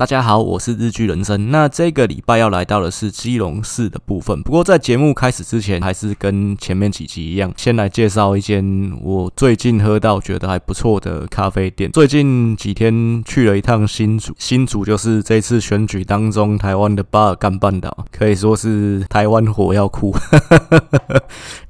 大家好，我是日剧人生。那这个礼拜要来到的是基隆市的部分。不过在节目开始之前，还是跟前面几集一样，先来介绍一间我最近喝到觉得还不错的咖啡店。最近几天去了一趟新竹，新竹就是这次选举当中台湾的巴尔干半岛，可以说是台湾火药库。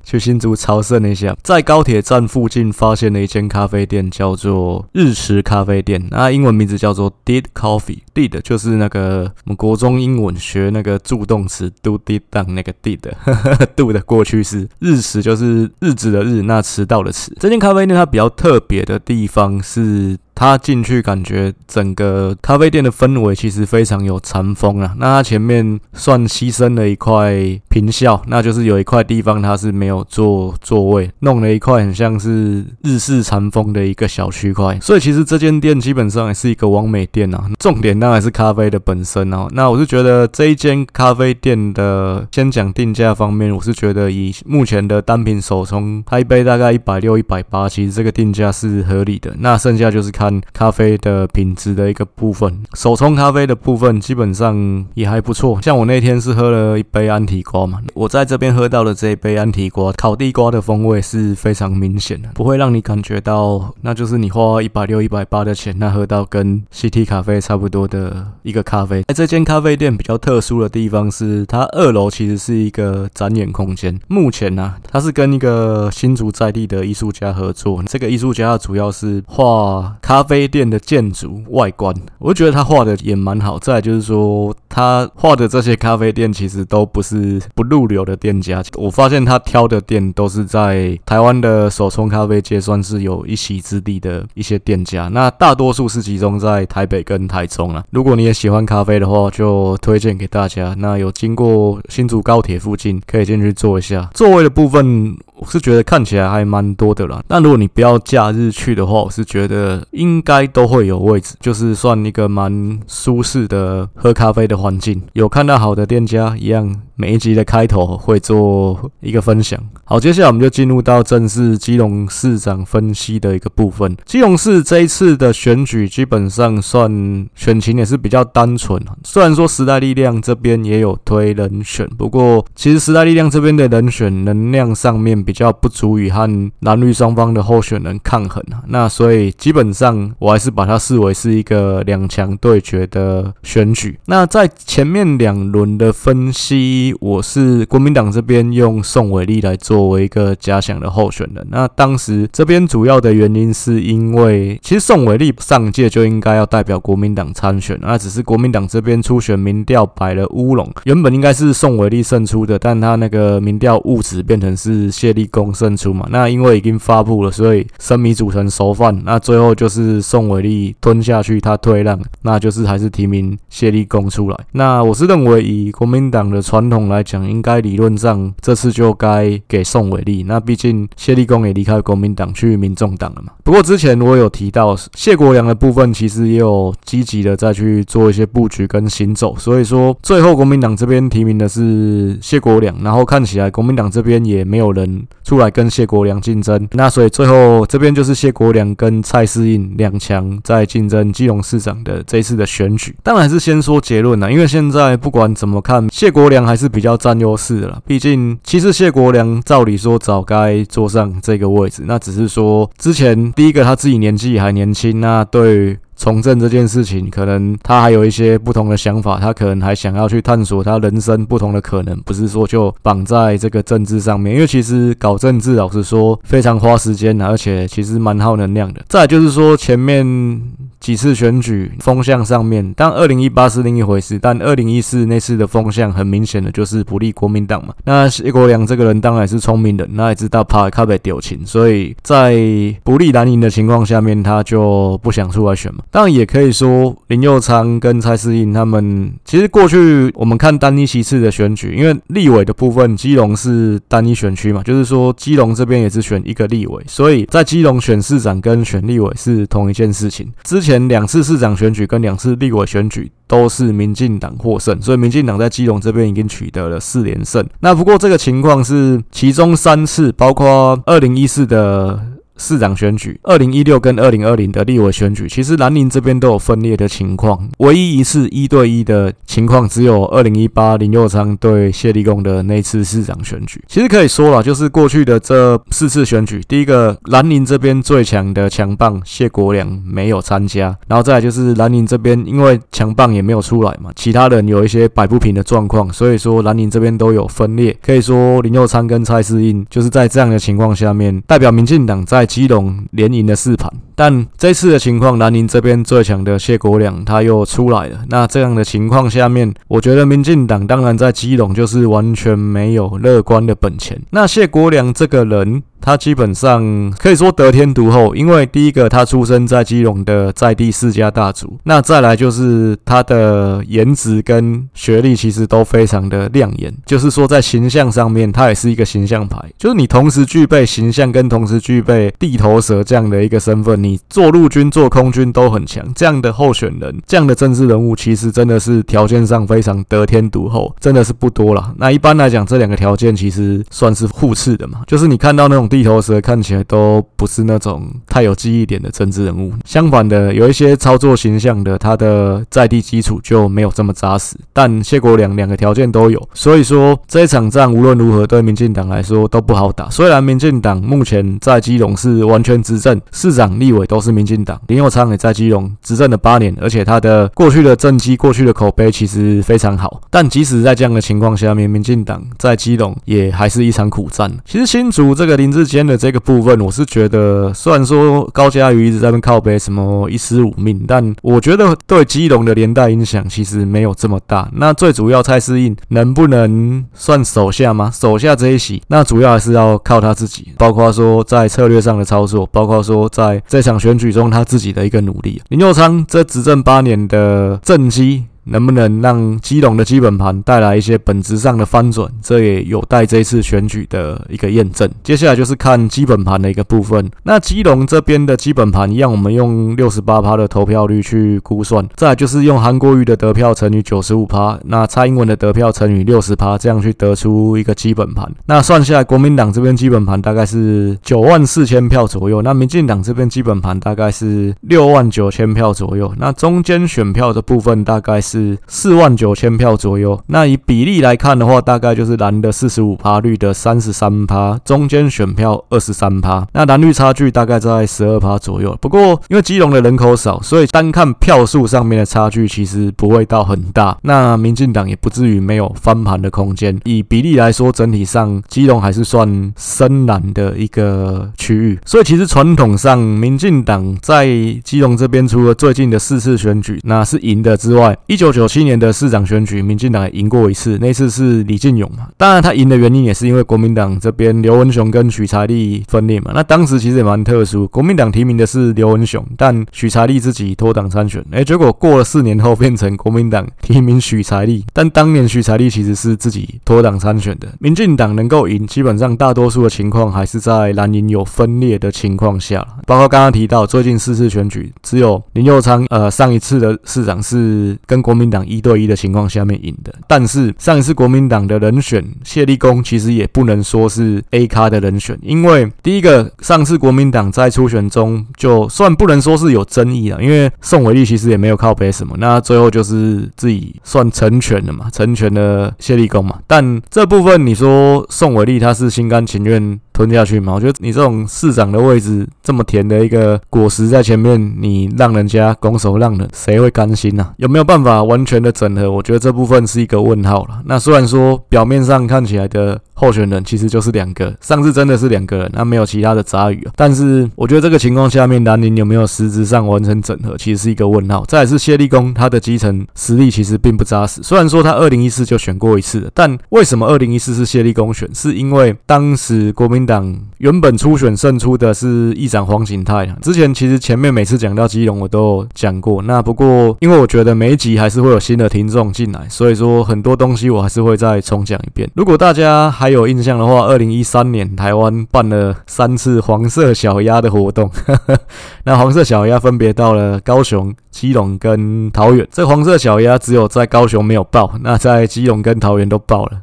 去新竹朝圣一下，在高铁站附近发现了一间咖啡店，叫做日食咖啡店。那英文名字叫做 Did Coffee。的就是那个我们国中英文学那个助动词 do did done 那个 did，do 的过去式。日食就是日子的日，那迟到的迟。这间咖啡店它比较特别的地方是。他进去感觉整个咖啡店的氛围其实非常有禅风啊。那他前面算牺牲了一块坪效，那就是有一块地方它是没有坐座位，弄了一块很像是日式禅风的一个小区块。所以其实这间店基本上也是一个完美店啊。重点当然是咖啡的本身啊。那我是觉得这一间咖啡店的，先讲定价方面，我是觉得以目前的单品手冲，它一杯大概一百六、一百八，其实这个定价是合理的。那剩下就是咖咖啡的品质的一个部分，手冲咖啡的部分基本上也还不错。像我那天是喝了一杯安提瓜嘛，我在这边喝到的这一杯安提瓜烤地瓜的风味是非常明显的，不会让你感觉到那就是你花一百六、一百八的钱，那喝到跟 CT 咖啡差不多的一个咖啡。在这间咖啡店比较特殊的地方是，它二楼其实是一个展演空间。目前呢、它是跟一个新竹在地的艺术家合作，这个艺术家主要是画咖。咖啡店的建筑外观，我觉得他画的也蛮好。再就是说，他画的这些咖啡店其实都不是不入流的店家。我发现他挑的店都是在台湾的手冲咖啡界算是有一席之地的一些店家。那大多数是集中在台北跟台中啊。如果你也喜欢咖啡的话，就推荐给大家。那有经过新竹高铁附近，可以进去坐一下。座位的部分，我是觉得看起来还蛮多的啦。那如果你不要假日去的话，我是觉得应。应该都会有位置，就是算一个蛮舒适的喝咖啡的环境。有看到好的店家一样，每一集的开头会做一个分享。好，接下来我们就进入到正式基隆市长分析的一个部分。基隆市这一次的选举基本上算选情也是比较单纯，虽然说时代力量这边也有推人选，不过其实时代力量这边的人选能量上面比较不足以和蓝绿双方的候选人抗衡啊。那所以基本上。我还是把它视为是一个两强对决的选举。那在前面两轮的分析，我是国民党这边用宋伟立来作为一个假想的候选人。那当时这边主要的原因是因为，其实宋伟立上届就应该要代表国民党参选，那只是国民党这边初选民调摆了乌龙，原本应该是宋伟立胜出的，但他那个民调误指变成是谢立功胜出嘛。那因为已经发布了，所以生米煮成熟饭，那最后就是。宋伟立吞下去，他退让，那就是还是提名谢立功出来。那我是认为，以国民党的传统来讲，应该理论上这次就该给宋伟立。那毕竟谢立功也离开国民党去民众党了嘛。不过之前我有提到谢国梁的部分，其实也有积极的再去做一些布局跟行走。所以说，最后国民党这边提名的是谢国梁，然后看起来国民党这边也没有人出来跟谢国梁竞争。那所以最后这边就是谢国梁跟蔡适应。两强在竞争基隆市长的这一次的选举，当然是先说结论了，因为现在不管怎么看，谢国梁还是比较占优势的啦。毕竟，其实谢国梁照理说早该坐上这个位置，那只是说之前第一个他自己年纪还年轻，那对。从政这件事情，可能他还有一些不同的想法，他可能还想要去探索他人生不同的可能，不是说就绑在这个政治上面。因为其实搞政治，老实说非常花时间，而且其实蛮耗能量的。再就是说前面几次选举风向上面，当二零一八是另一回事，但二零一四那次的风向很明显的就是不利国民党嘛。那谢国梁这个人当然是聪明的，那也知道怕他被丢情，所以在不利蓝营的情况下面，他就不想出来选嘛。当然也可以说，林右昌跟蔡适应他们其实过去我们看单一席次的选举，因为立委的部分，基隆是单一选区嘛，就是说基隆这边也是选一个立委，所以在基隆选市长跟选立委是同一件事情。之前前两次市长选举跟两次立委选举都是民进党获胜，所以民进党在基隆这边已经取得了四连胜。那不过这个情况是其中三次，包括二零一四的。市长选举，二零一六跟二零二零的立委选举，其实兰陵这边都有分裂的情况。唯一一次一对一的情况，只有二零一八林佑昌对谢立功的那次市长选举。其实可以说了，就是过去的这四次选举，第一个兰陵这边最强的强棒谢国良没有参加，然后再来就是兰陵这边因为强棒也没有出来嘛，其他人有一些摆不平的状况，所以说兰陵这边都有分裂。可以说林佑昌跟蔡适应就是在这样的情况下面，代表民进党在基隆连赢了四盘。但这次的情况，南宁这边最强的谢国梁他又出来了。那这样的情况下面，我觉得民进党当然在基隆就是完全没有乐观的本钱。那谢国梁这个人。他基本上可以说得天独厚，因为第一个他出生在基隆的在地世家大族，那再来就是他的颜值跟学历其实都非常的亮眼，就是说在形象上面他也是一个形象牌，就是你同时具备形象跟同时具备地头蛇这样的一个身份，你做陆军做空军都很强，这样的候选人，这样的政治人物其实真的是条件上非常得天独厚，真的是不多了。那一般来讲，这两个条件其实算是互斥的嘛，就是你看到那种。地头蛇看起来都不是那种太有记忆点的政治人物，相反的，有一些操作形象的，他的在地基础就没有这么扎实。但谢国梁两个条件都有，所以说这一场仗无论如何对民进党来说都不好打。虽然民进党目前在基隆是完全执政，市长、立委都是民进党，林佑昌也在基隆执政了八年，而且他的过去的政绩、过去的口碑其实非常好。但即使在这样的情况下面，民进党在基隆也还是一场苦战。其实新竹这个林之间的这个部分，我是觉得，虽然说高嘉瑜一直在那靠北什么一尸五命，但我觉得对基隆的连带影响其实没有这么大。那最主要蔡适应能不能算手下吗？手下这一席，那主要还是要靠他自己，包括说在策略上的操作，包括说在这场选举中他自己的一个努力。林右昌这执政八年的政绩。能不能让基隆的基本盘带来一些本质上的翻转？这也有待这一次选举的一个验证。接下来就是看基本盘的一个部分。那基隆这边的基本盘一样，我们用六十八趴的投票率去估算，再就是用韩国瑜的得票乘以九十五趴，那蔡英文的得票乘以六十趴，这样去得出一个基本盘。那算下来，国民党这边基本盘大概是九万四千票左右，那民进党这边基本盘大概是六万九千票左右。那中间选票的部分大概是。是四万九千票左右，那以比例来看的话，大概就是蓝的四十五趴，绿的三十三趴，中间选票二十三趴，那蓝绿差距大概在十二趴左右。不过因为基隆的人口少，所以单看票数上面的差距其实不会到很大。那民进党也不至于没有翻盘的空间。以比例来说，整体上基隆还是算深蓝的一个区域。所以其实传统上，民进党在基隆这边，除了最近的四次选举那是赢的之外，一九九七年的市长选举，民进党赢过一次，那次是李进勇嘛。当然，他赢的原因也是因为国民党这边刘文雄跟许才力分裂嘛。那当时其实也蛮特殊，国民党提名的是刘文雄，但许才力自己脱党参选。哎，结果过了四年后变成国民党提名许才力，但当年许才力其实是自己脱党参选的。民进党能够赢，基本上大多数的情况还是在蓝营有分裂的情况下，包括刚刚提到最近四次选举，只有林佑昌呃上一次的市长是跟国。国民党一对一的情况下面赢的，但是上一次国民党的人选谢立功其实也不能说是 A 咖的人选，因为第一个上次国民党在初选中就算不能说是有争议了，因为宋伟立其实也没有靠北什么，那最后就是自己算成全了嘛，成全了谢立功嘛，但这部分你说宋伟立他是心甘情愿吞下去嘛？我觉得你这种市长的位置这么甜的一个果实在前面，你让人家拱手让人，谁会甘心呢、啊？有没有办法？完全的整合，我觉得这部分是一个问号了。那虽然说表面上看起来的候选人其实就是两个，上次真的是两个人，那没有其他的杂鱼。但是我觉得这个情况下面，南宁有没有实质上完成整合，其实是一个问号。再来是谢立功，他的基层实力其实并不扎实。虽然说他二零一四就选过一次，但为什么二零一四是谢立功选？是因为当时国民党原本初选胜出的是议长黄景泰。之前其实前面每次讲到基隆，我都讲过。那不过因为我觉得每一集还是。会有新的听众进来，所以说很多东西我还是会再重讲一遍。如果大家还有印象的话，二零一三年台湾办了三次黄色小鸭的活动，那黄色小鸭分别到了高雄、基隆跟桃园。这黄色小鸭只有在高雄没有爆，那在基隆跟桃园都爆了。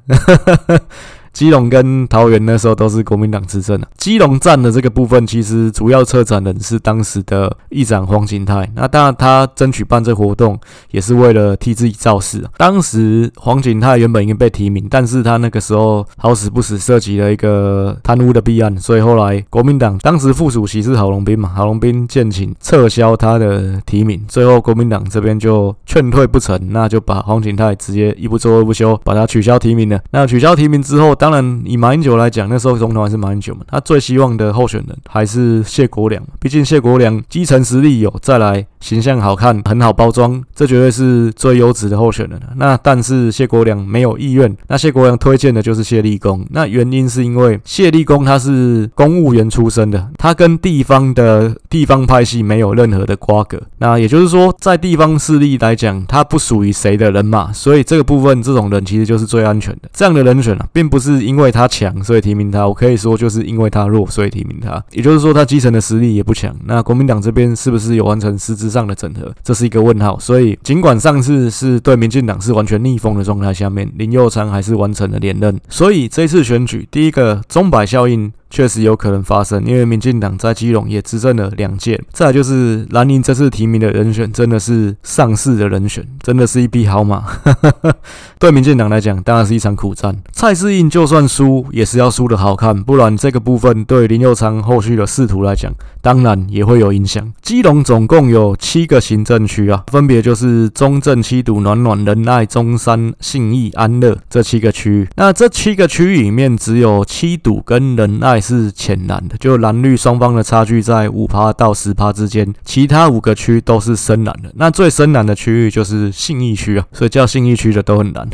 基隆跟桃园那时候都是国民党执政的。基隆站的这个部分，其实主要策展人是当时的议长黄景泰。那当然，他争取办这活动，也是为了替自己造势。当时黄景泰原本已经被提名，但是他那个时候好死不死涉及了一个贪污的弊案，所以后来国民党当时副主席是郝龙斌嘛，郝龙斌建请撤销他的提名，最后国民党这边就劝退不成，那就把黄景泰直接一不做二不休，把他取消提名了。那取消提名之后，当当然以马英九来讲，那时候总统还是马英九嘛，他最希望的候选人还是谢国梁，毕竟谢国梁基层实力有，再来形象好看，很好包装，这绝对是最优质的候选人了。那但是谢国梁没有意愿，那谢国梁推荐的就是谢立功。那原因是因为谢立功他是公务员出身的，他跟地方的地方派系没有任何的瓜葛。那也就是说，在地方势力来讲，他不属于谁的人马，所以这个部分这种人其实就是最安全的。这样的人选啊，并不是因为他强所以提名他，我可以说就是因为他弱所以提名他。也就是说，他基层的实力也不强。那国民党这边是不是有完成实上的整合？这是一个问号。所以，尽管上次是对民进党是完全逆风的状态下面，林佑昌还是完成了连任。所以这次选举，第一个钟摆效应。确实有可能发生，因为民进党在基隆也执政了两届。再就是蓝宁这次提名的人选，真的是上市的人选，真的是一匹好马。对民进党来讲，当然是一场苦战。蔡适应就算输，也是要输的好看，不然这个部分对林佑昌后续的仕途来讲，当然也会有影响。基隆总共有七个行政区啊，分别就是中正、七堵、暖暖、仁爱、中山、信义、安乐这七个区域。那这七个区域里面，只有七堵跟仁爱。是浅蓝的，就蓝绿双方的差距在五趴到十趴之间，其他五个区都是深蓝的。那最深蓝的区域就是信义区啊，所以叫信义区的都很难。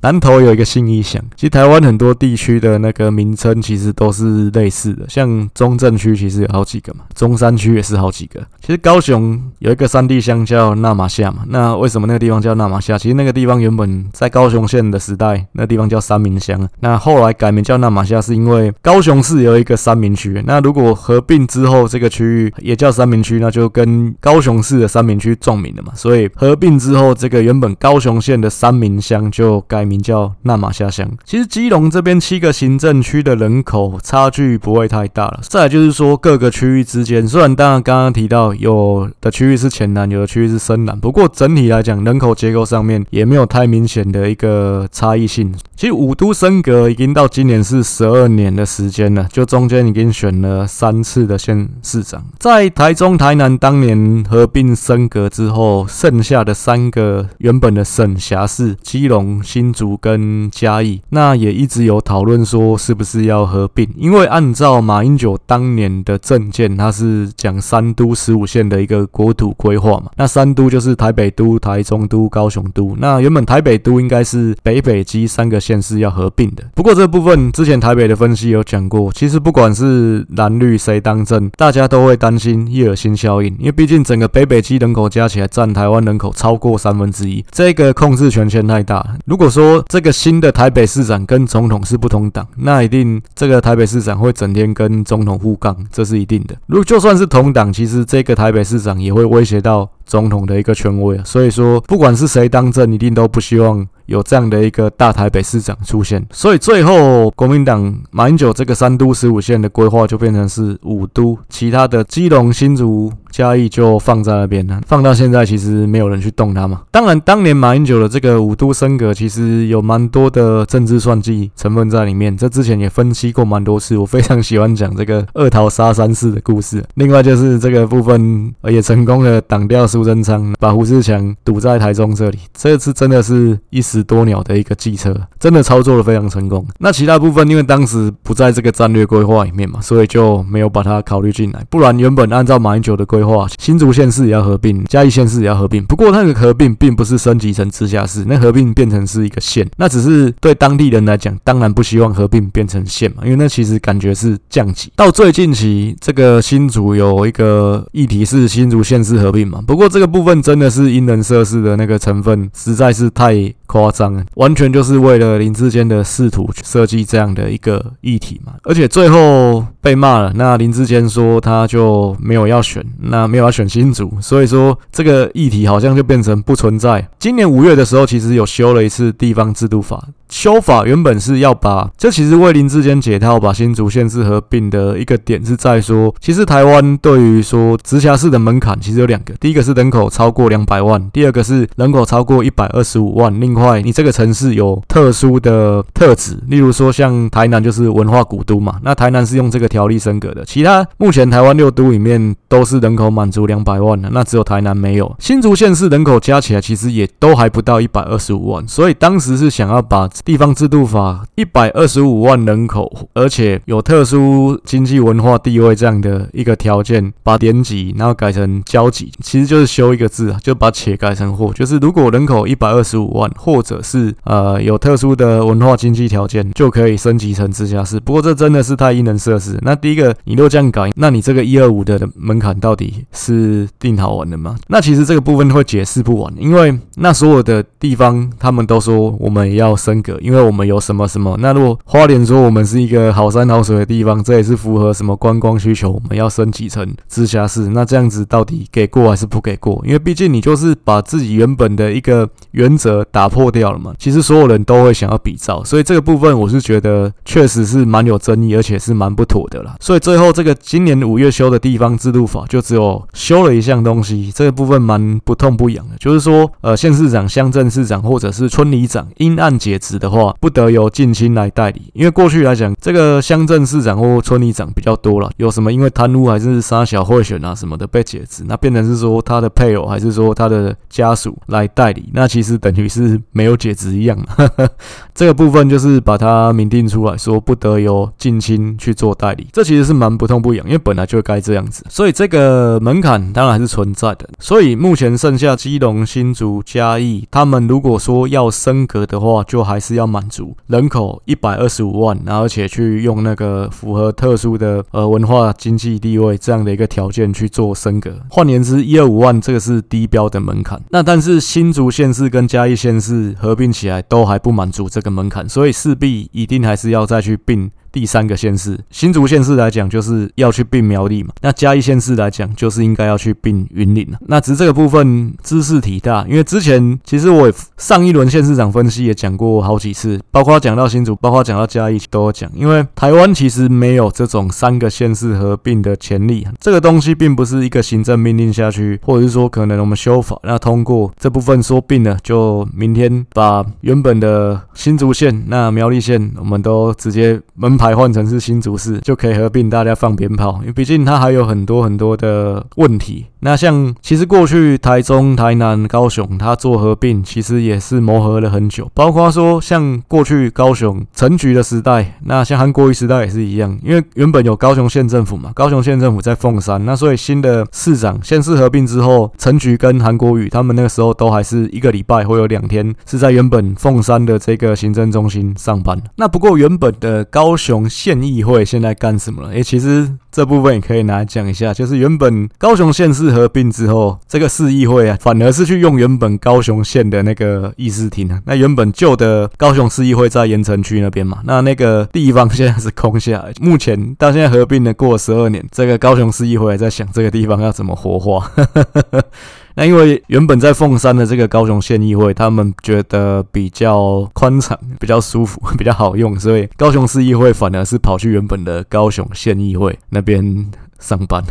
南投有一个信义乡，其实台湾很多地区的那个名称其实都是类似的，像中正区其实有好几个嘛，中山区也是好几个。其实高雄有一个山地乡叫那玛夏嘛，那为什么那个地方叫那玛夏？其实那个地方原本在高雄县的时代，那地方叫三民乡，那后来改名叫那玛夏是因为高雄市有一个三民区，那如果合并之后这个区域也叫三民区，那就跟高雄市的三民区撞名了嘛，所以合并之后这个原本高雄县的三民乡就改名叫那玛夏乡。其实基隆这边七个行政区的人口差距不会太大了。再就是说各个区域之间，虽然当然刚刚提到有的区域是浅蓝，有的区域是深蓝，不过整体来讲人口结构上面也没有太明显的一个差异性。其实五都升格已经到今年是十二年的时间了，就中间已经选了三次的县市长。在台中、台南当年合并升格之后，剩下的三个原本的省辖市——基隆、新竹跟嘉义，那也一直有讨论说是不是要合并，因为按照马英九当年的政见，他是讲三都十五县的一个国土规划嘛。那三都就是台北都、台中都、高雄都。那原本台北都应该是北北基三个。县市要合并的，不过这部分之前台北的分析有讲过，其实不管是蓝绿谁当政，大家都会担心叶尔辛效应，因为毕竟整个北北基人口加起来占台湾人口超过三分之一，这个控制权限太大。如果说说这个新的台北市长跟总统是不同党，那一定这个台北市长会整天跟总统互杠，这是一定的。如果就算是同党，其实这个台北市长也会威胁到总统的一个权威。所以说，不管是谁当政，一定都不希望。有这样的一个大台北市长出现，所以最后国民党马英九这个三都十五县的规划就变成是五都，其他的基隆、新竹。嘉义就放在那边了，放到现在其实没有人去动它嘛。当然，当年马英九的这个五都升格，其实有蛮多的政治算计成分在里面。这之前也分析过蛮多次，我非常喜欢讲这个二桃杀三士的故事。另外就是这个部分也成功的挡掉苏贞昌，把胡志强堵在台中这里。这次真的是一石多鸟的一个计策，真的操作的非常成功。那其他部分因为当时不在这个战略规划里面嘛，所以就没有把它考虑进来。不然原本按照马英九的规划。新竹县市也要合并，嘉义县市也要合并。不过那个合并并不是升级成直辖市，那合并变成是一个县，那只是对当地人来讲，当然不希望合并变成县嘛，因为那其实感觉是降级。到最近期，这个新竹有一个议题是新竹县市合并嘛，不过这个部分真的是因人设事的那个成分实在是太夸张了，完全就是为了林志坚的仕途设计这样的一个议题嘛，而且最后被骂了，那林志坚说他就没有要选。那没有要选新竹，所以说这个议题好像就变成不存在。今年五月的时候，其实有修了一次地方制度法，修法原本是要把，这其实为林志坚解套，把新竹县市合并的一个点是在说，其实台湾对于说直辖市的门槛其实有两个，第一个是人口超过两百万，第二个是人口超过一百二十五万。另外，你这个城市有特殊的特质，例如说像台南就是文化古都嘛，那台南是用这个条例升格的，其他目前台湾六都里面都是人口满足两百万的，那只有台南没有。新竹县市人口加起来其实也都还不到一百二十五万，所以当时是想要把地方制度法一百二十五万人口，而且有特殊经济文化地位这样的一个条件，把典籍然后改成交集，其实就是修一个字，就把且改成或，就是如果人口一百二十五万，或者是呃有特殊的文化经济条件，就可以升级成直辖市。不过这真的是太因人设施。那第一个，你若这样改，那你这个一二五的门槛到底是定好完的吗？那其实这个部分会解释不完，因为那所有的地方他们都说我们也要升格，因为我们有什么什么。那如果花莲说我们是一个好山好水的地方，这也是符合什么观光需求，我们要升级成直辖市。那这样子到底给过还是不给过？因为毕竟你就是把自己原本的一个原则打破掉了嘛。其实所有人都会想要比照，所以这个部分我是觉得确实是蛮有争议，而且是蛮不妥的啦。所以最后这个今年五月修的地方制度法，就只有修了一项东西，这个部分蛮不痛不痒的，就是说，呃，县市长、乡镇市长或者是村里长因案解职的话，不得由近亲来代理。因为过去来讲，这个乡镇市长或村里长比较多了，有什么因为贪污还是杀小贿选啊什么的被解职，那变成是说他的配偶还是说他的家属来代理，那其实等于是没有解职一样。这个部分就是把它明定出来说，不得由近亲去做代理，这其实是蛮不痛不痒，因为本来就该这样子。所以这个门槛当然还是存在的。所以目前剩下基隆、新竹、嘉义，他们如果说要升格的话，就还是要满足人口一百二十五万，然后而且去用那个符合特殊的呃文化经济地位这样的一个条件去做升格。换言之，一二五万这个是低标的门槛。那但是新竹县市跟嘉义县市合并起来都还不满足这个门槛，所以势必一定还是要再去并。第三个县市，新竹县市来讲，就是要去并苗栗嘛。那嘉义县市来讲，就是应该要去并云林了。那只是这个部分知识体大，因为之前其实我上一轮县市长分析也讲过好几次，包括讲到新竹，包括讲到嘉义都有讲。因为台湾其实没有这种三个县市合并的潜力，这个东西并不是一个行政命令下去，或者是说可能我们修法那通过这部分说并了，就明天把原本的新竹县、那苗栗县，我们都直接门牌。还换成是新竹市就可以合并，大家放鞭炮，因为毕竟它还有很多很多的问题。那像其实过去台中、台南、高雄，它做合并其实也是磨合了很久，包括说像过去高雄陈菊的时代，那像韩国瑜时代也是一样，因为原本有高雄县政府嘛，高雄县政府在凤山，那所以新的市长县市合并之后，陈菊跟韩国瑜他们那个时候都还是一个礼拜会有两天是在原本凤山的这个行政中心上班。那不过原本的高雄县议会现在干什么了？诶，其实这部分也可以拿来讲一下，就是原本高雄县市。合并之后，这个市议会啊，反而是去用原本高雄县的那个议事厅啊。那原本旧的高雄市议会在盐城区那边嘛，那那个地方现在是空下来。目前到现在合并了过十二年，这个高雄市议会还在想这个地方要怎么活化。那因为原本在凤山的这个高雄县议会，他们觉得比较宽敞、比较舒服、比较好用，所以高雄市议会反而是跑去原本的高雄县议会那边。上班，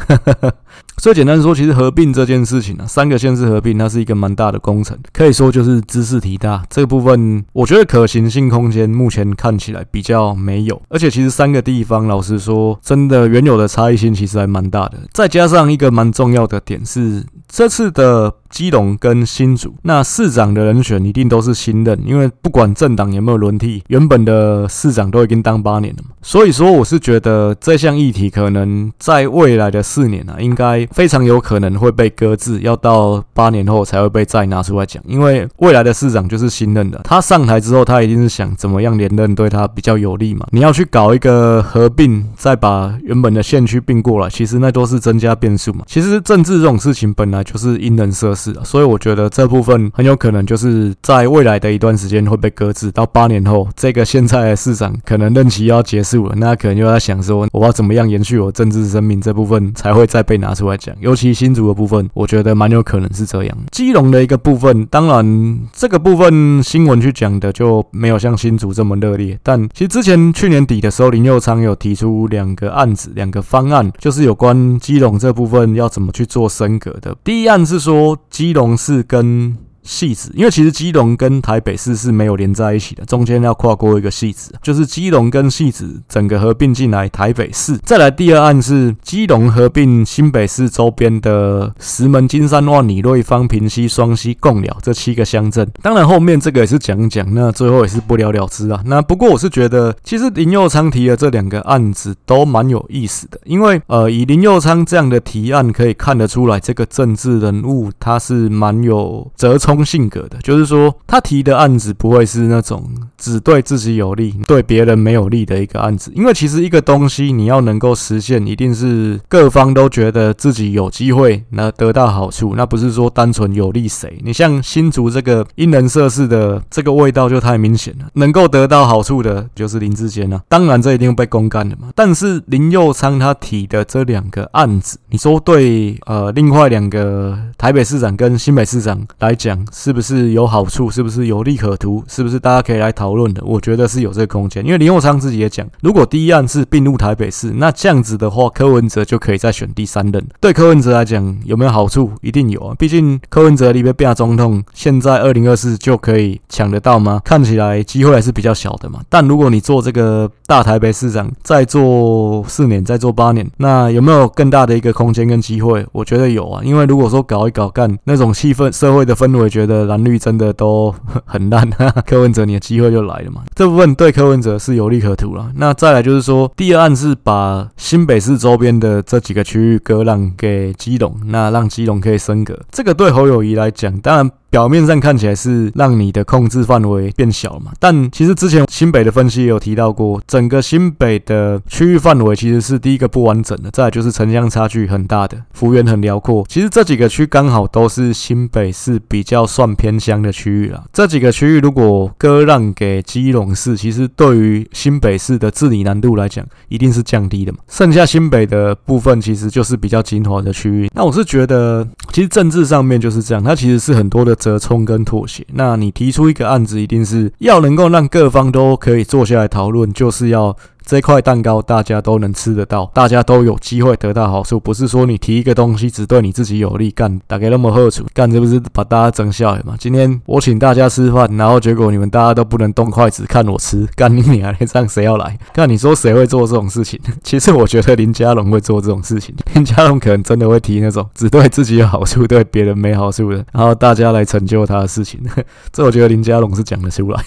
所以简单说，其实合并这件事情啊，三个县市合并，它是一个蛮大的工程，可以说就是知识体大。这部分，我觉得可行性空间目前看起来比较没有，而且其实三个地方，老实说，真的原有的差异性其实还蛮大的。再加上一个蛮重要的点是，这次的。基隆跟新竹，那市长的人选一定都是新任，因为不管政党有没有轮替，原本的市长都已经当八年了嘛。所以说，我是觉得这项议题可能在未来的四年啊，应该非常有可能会被搁置，要到八年后才会被再拿出来讲。因为未来的市长就是新任的，他上台之后，他一定是想怎么样连任对他比较有利嘛。你要去搞一个合并，再把原本的县区并过来，其实那都是增加变数嘛。其实政治这种事情本来就是因人设。所以我觉得这部分很有可能就是在未来的一段时间会被搁置到八年后，这个现在的市长可能任期要结束了，那可能又在想说我要怎么样延续我政治生命这部分才会再被拿出来讲，尤其新竹的部分，我觉得蛮有可能是这样。基隆的一个部分，当然这个部分新闻去讲的就没有像新竹这么热烈，但其实之前去年底的时候，林佑昌有提出两个案子，两个方案，就是有关基隆这部分要怎么去做升格的。第一案是说基隆市跟戏子，因为其实基隆跟台北市是没有连在一起的，中间要跨过一个戏子，就是基隆跟戏子整个合并进来台北市。再来第二案是基隆合并新北市周边的石门、金山、万里、瑞芳、平溪、双溪、贡寮这七个乡镇。当然后面这个也是讲讲，那最后也是不了了之啊。那不过我是觉得，其实林佑昌提的这两个案子都蛮有意思的，因为呃，以林佑昌这样的提案可以看得出来，这个政治人物他是蛮有折冲性格的，就是说他提的案子不会是那种只对自己有利、对别人没有利的一个案子，因为其实一个东西你要能够实现，一定是各方都觉得自己有机会那得到好处，那不是说单纯有利谁。你像新竹这个因人设事的这个味道就太明显了，能够得到好处的就是林志坚啊，当然这一定会被公干的嘛。但是林佑昌他提的这两个案子，你说对呃另外两个台北市长跟新北市长来讲。是不是有好处？是不是有利可图？是不是大家可以来讨论的？我觉得是有这个空间，因为林右昌自己也讲，如果第一案是并入台北市，那这样子的话，柯文哲就可以再选第三任。对柯文哲来讲，有没有好处？一定有啊！毕竟柯文哲里边变总统，现在二零二四就可以抢得到吗？看起来机会还是比较小的嘛。但如果你做这个大台北市长，再做四年，再做八年，那有没有更大的一个空间跟机会？我觉得有啊，因为如果说搞一搞干那种气氛、社会的氛围。觉得蓝绿真的都很烂，柯文哲你的机会就来了嘛？这部分对柯文哲是有利可图了。那再来就是说，第二案是把新北市周边的这几个区域割让给基隆，那让基隆可以升格。这个对侯友谊来讲，当然。表面上看起来是让你的控制范围变小嘛，但其实之前新北的分析也有提到过，整个新北的区域范围其实是第一个不完整的，再来就是城乡差距很大的，幅员很辽阔。其实这几个区刚好都是新北市比较算偏乡的区域啦。这几个区域如果割让给基隆市，其实对于新北市的治理难度来讲，一定是降低的嘛。剩下新北的部分其实就是比较精华的区域。那我是觉得，其实政治上面就是这样，它其实是很多的。折冲跟妥协，那你提出一个案子，一定是要能够让各方都可以坐下来讨论，就是要。这块蛋糕大家都能吃得到，大家都有机会得到好处，不是说你提一个东西只对你自己有利，干大概那么好处，干这不是把大家整笑嘛？今天我请大家吃饭，然后结果你们大家都不能动筷子看我吃，干你娘的，这样谁要来？看你说谁会做这种事情？其实我觉得林家龙会做这种事情，林家龙可能真的会提那种只对自己有好处，对别人没好处的，然后大家来成就他的事情。这我觉得林家龙是讲得出来。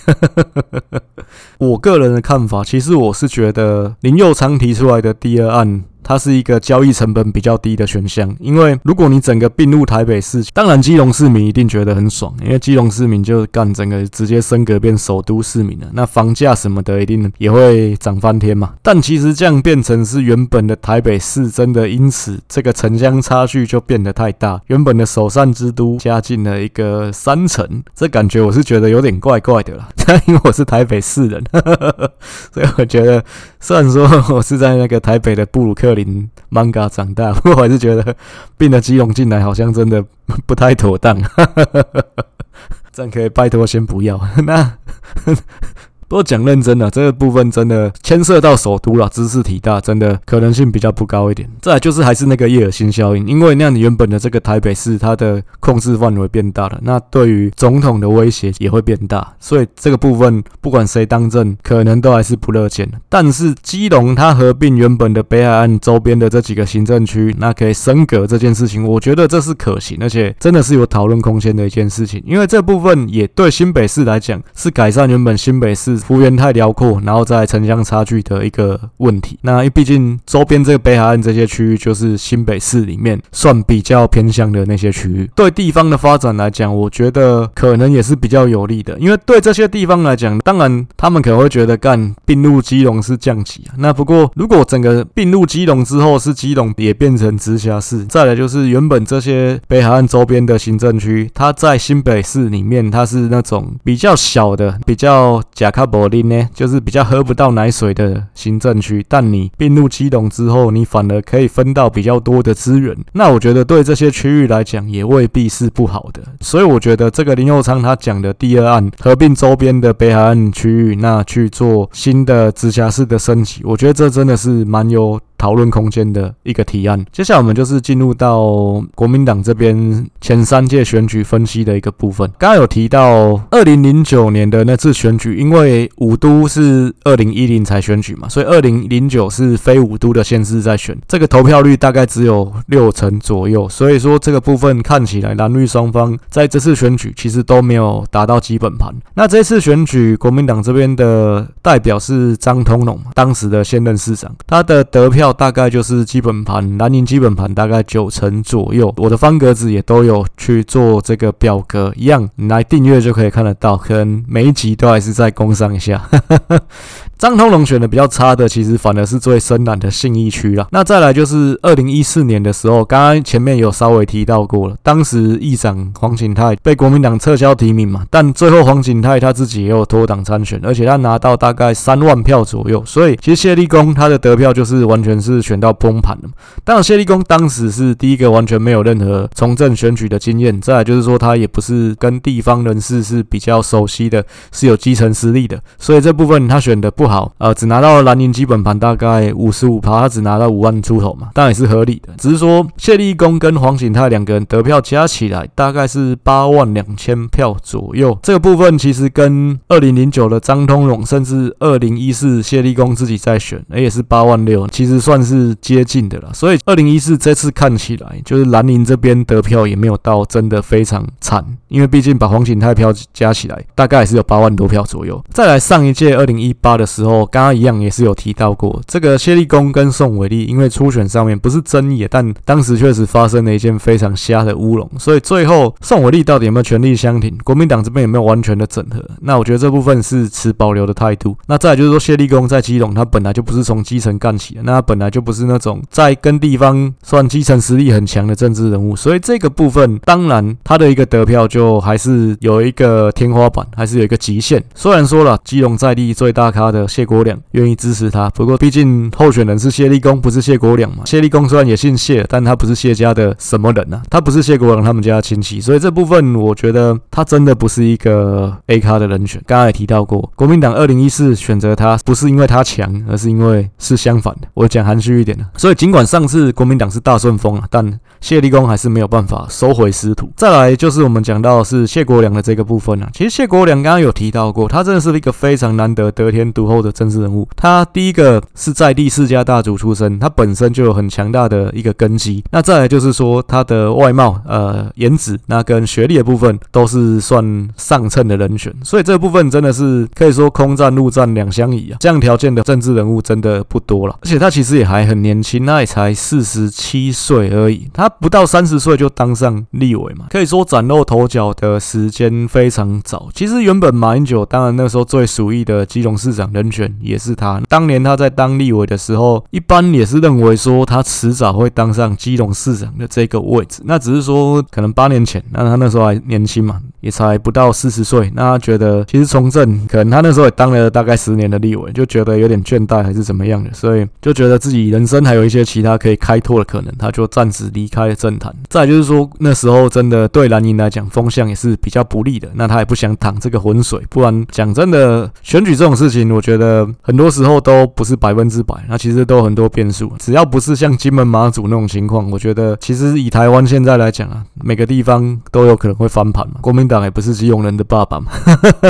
我个人的看法，其实我是觉得觉得林佑昌提出来的第二案。它是一个交易成本比较低的选项，因为如果你整个并入台北市，当然基隆市民一定觉得很爽，因为基隆市民就干整个直接升格变首都市民了，那房价什么的一定也会涨翻天嘛。但其实这样变成是原本的台北市真的因此这个城乡差距就变得太大，原本的首善之都加进了一个山城，这感觉我是觉得有点怪怪的啦。因为我是台北市人，所以我觉得虽然说我是在那个台北的布鲁克。林漫画长大，我还是觉得并了基隆进来好像真的不太妥当，这样可以拜托先不要那。不过讲认真的，这个部分真的牵涉到首都了，知识体大，真的可能性比较不高一点。再就是还是那个叶尔辛效应，因为那样你原本的这个台北市，它的控制范围变大了，那对于总统的威胁也会变大，所以这个部分不管谁当政，可能都还是不乐见。但是基隆它合并原本的北海岸周边的这几个行政区，那可以升格这件事情，我觉得这是可行，而且真的是有讨论空间的一件事情。因为这部分也对新北市来讲是改善原本新北市。幅员太辽阔，然后在城乡差距的一个问题。那因为毕竟周边这个北海岸这些区域，就是新北市里面算比较偏向的那些区域，对地方的发展来讲，我觉得可能也是比较有利的。因为对这些地方来讲，当然他们可能会觉得干并入基隆是降级啊。那不过如果整个并入基隆之后，是基隆也变成直辖市，再来就是原本这些北海岸周边的行政区，它在新北市里面，它是那种比较小的、比较甲卡柏林呢，就是比较喝不到奶水的行政区。但你并入基隆之后，你反而可以分到比较多的资源。那我觉得对这些区域来讲，也未必是不好的。所以我觉得这个林佑昌他讲的第二案合并周边的北海岸区域，那去做新的直辖市的升级，我觉得这真的是蛮有。讨论空间的一个提案。接下来我们就是进入到国民党这边前三届选举分析的一个部分。刚刚有提到二零零九年的那次选举，因为五都是二零一零才选举嘛，所以二零零九是非五都的县市在选，这个投票率大概只有六成左右。所以说这个部分看起来蓝绿双方在这次选举其实都没有达到基本盘。那这次选举国民党这边的代表是张通龙，当时的现任市长，他的得票。大概就是基本盘，南宁基本盘大概九成左右。我的方格子也都有去做这个表格，一样你来订阅就可以看得到。可能每一集都还是在工商一下。张通龙选的比较差的，其实反而是最深蓝的信义区啦。那再来就是二零一四年的时候，刚刚前面有稍微提到过了，当时议长黄锦泰被国民党撤销提名嘛，但最后黄锦泰他自己也有脱党参选，而且他拿到大概三万票左右。所以其实谢立功他的得票就是完全是选到崩盘了。当然谢立功当时是第一个完全没有任何从政选举的经验，再来就是说他也不是跟地方人士是比较熟悉的，是有基层实力的，所以这部分他选的不好，呃，只拿到了蓝营基本盘大概五十五趴，他只拿到五万出头嘛，当然也是合理的。只是说谢立功跟黄景泰两个人得票加起来大概是八万两千票左右，这个部分其实跟二零零九的张通荣，甚至二零一四谢立功自己在选，也是八万六，其实算是接近的了。所以二零一四这次看起来，就是兰陵这边得票也没有到真的非常惨，因为毕竟把黄锦泰票加起来，大概也是有八万多票左右。再来上一届二零一八的时候。刚刚一样也是有提到过，这个谢立功跟宋伟立，因为初选上面不是争议，但当时确实发生了一件非常瞎的乌龙，所以最后宋伟立到底有没有全力相挺，国民党这边有没有完全的整合？那我觉得这部分是持保留的态度。那再来就是说，谢立功在基隆，他本来就不是从基层干起的，那他本来就不是那种在跟地方算基层实力很强的政治人物，所以这个部分当然他的一个得票就就还是有一个天花板，还是有一个极限。虽然说了基隆在地最大咖的。谢国梁愿意支持他，不过毕竟候选人是谢立功，不是谢国梁嘛。谢立功虽然也姓谢，但他不是谢家的什么人啊，他不是谢国梁他们家的亲戚，所以这部分我觉得他真的不是一个 A 咖的人选。刚刚也提到过，国民党二零一四选择他，不是因为他强，而是因为是相反的。我讲含蓄一点的，所以尽管上次国民党是大顺风啊，但谢立功还是没有办法收回师徒。再来就是我们讲到的是谢国良的这个部分啊，其实谢国良刚刚有提到过，他真的是一个非常难得得天独厚的。政治人物，他第一个是在地世家大族出身，他本身就有很强大的一个根基。那再来就是说，他的外貌、呃，颜值，那跟学历的部分都是算上乘的人选。所以这部分真的是可以说空战、陆战两相宜啊。这样条件的政治人物真的不多了，而且他其实也还很年轻，那也才四十七岁而已。他不到三十岁就当上立委嘛，可以说崭露头角的时间非常早。其实原本马英九当然那时候最属意的基隆市长人选。选也是他，当年他在当立委的时候，一般也是认为说他迟早会当上基隆市长的这个位置。那只是说可能八年前，那他那时候还年轻嘛，也才不到四十岁。那他觉得其实从政，可能他那时候也当了大概十年的立委，就觉得有点倦怠还是怎么样的，所以就觉得自己人生还有一些其他可以开拓的可能，他就暂时离开他的政坛。再就是说那时候真的对蓝营来讲风向也是比较不利的，那他也不想淌这个浑水，不然讲真的选举这种事情，我觉得。很多时候都不是百分之百，那其实都很多变数。只要不是像金门马祖那种情况，我觉得其实以台湾现在来讲啊，每个地方都有可能会翻盘嘛。国民党也不是基隆人的爸爸嘛，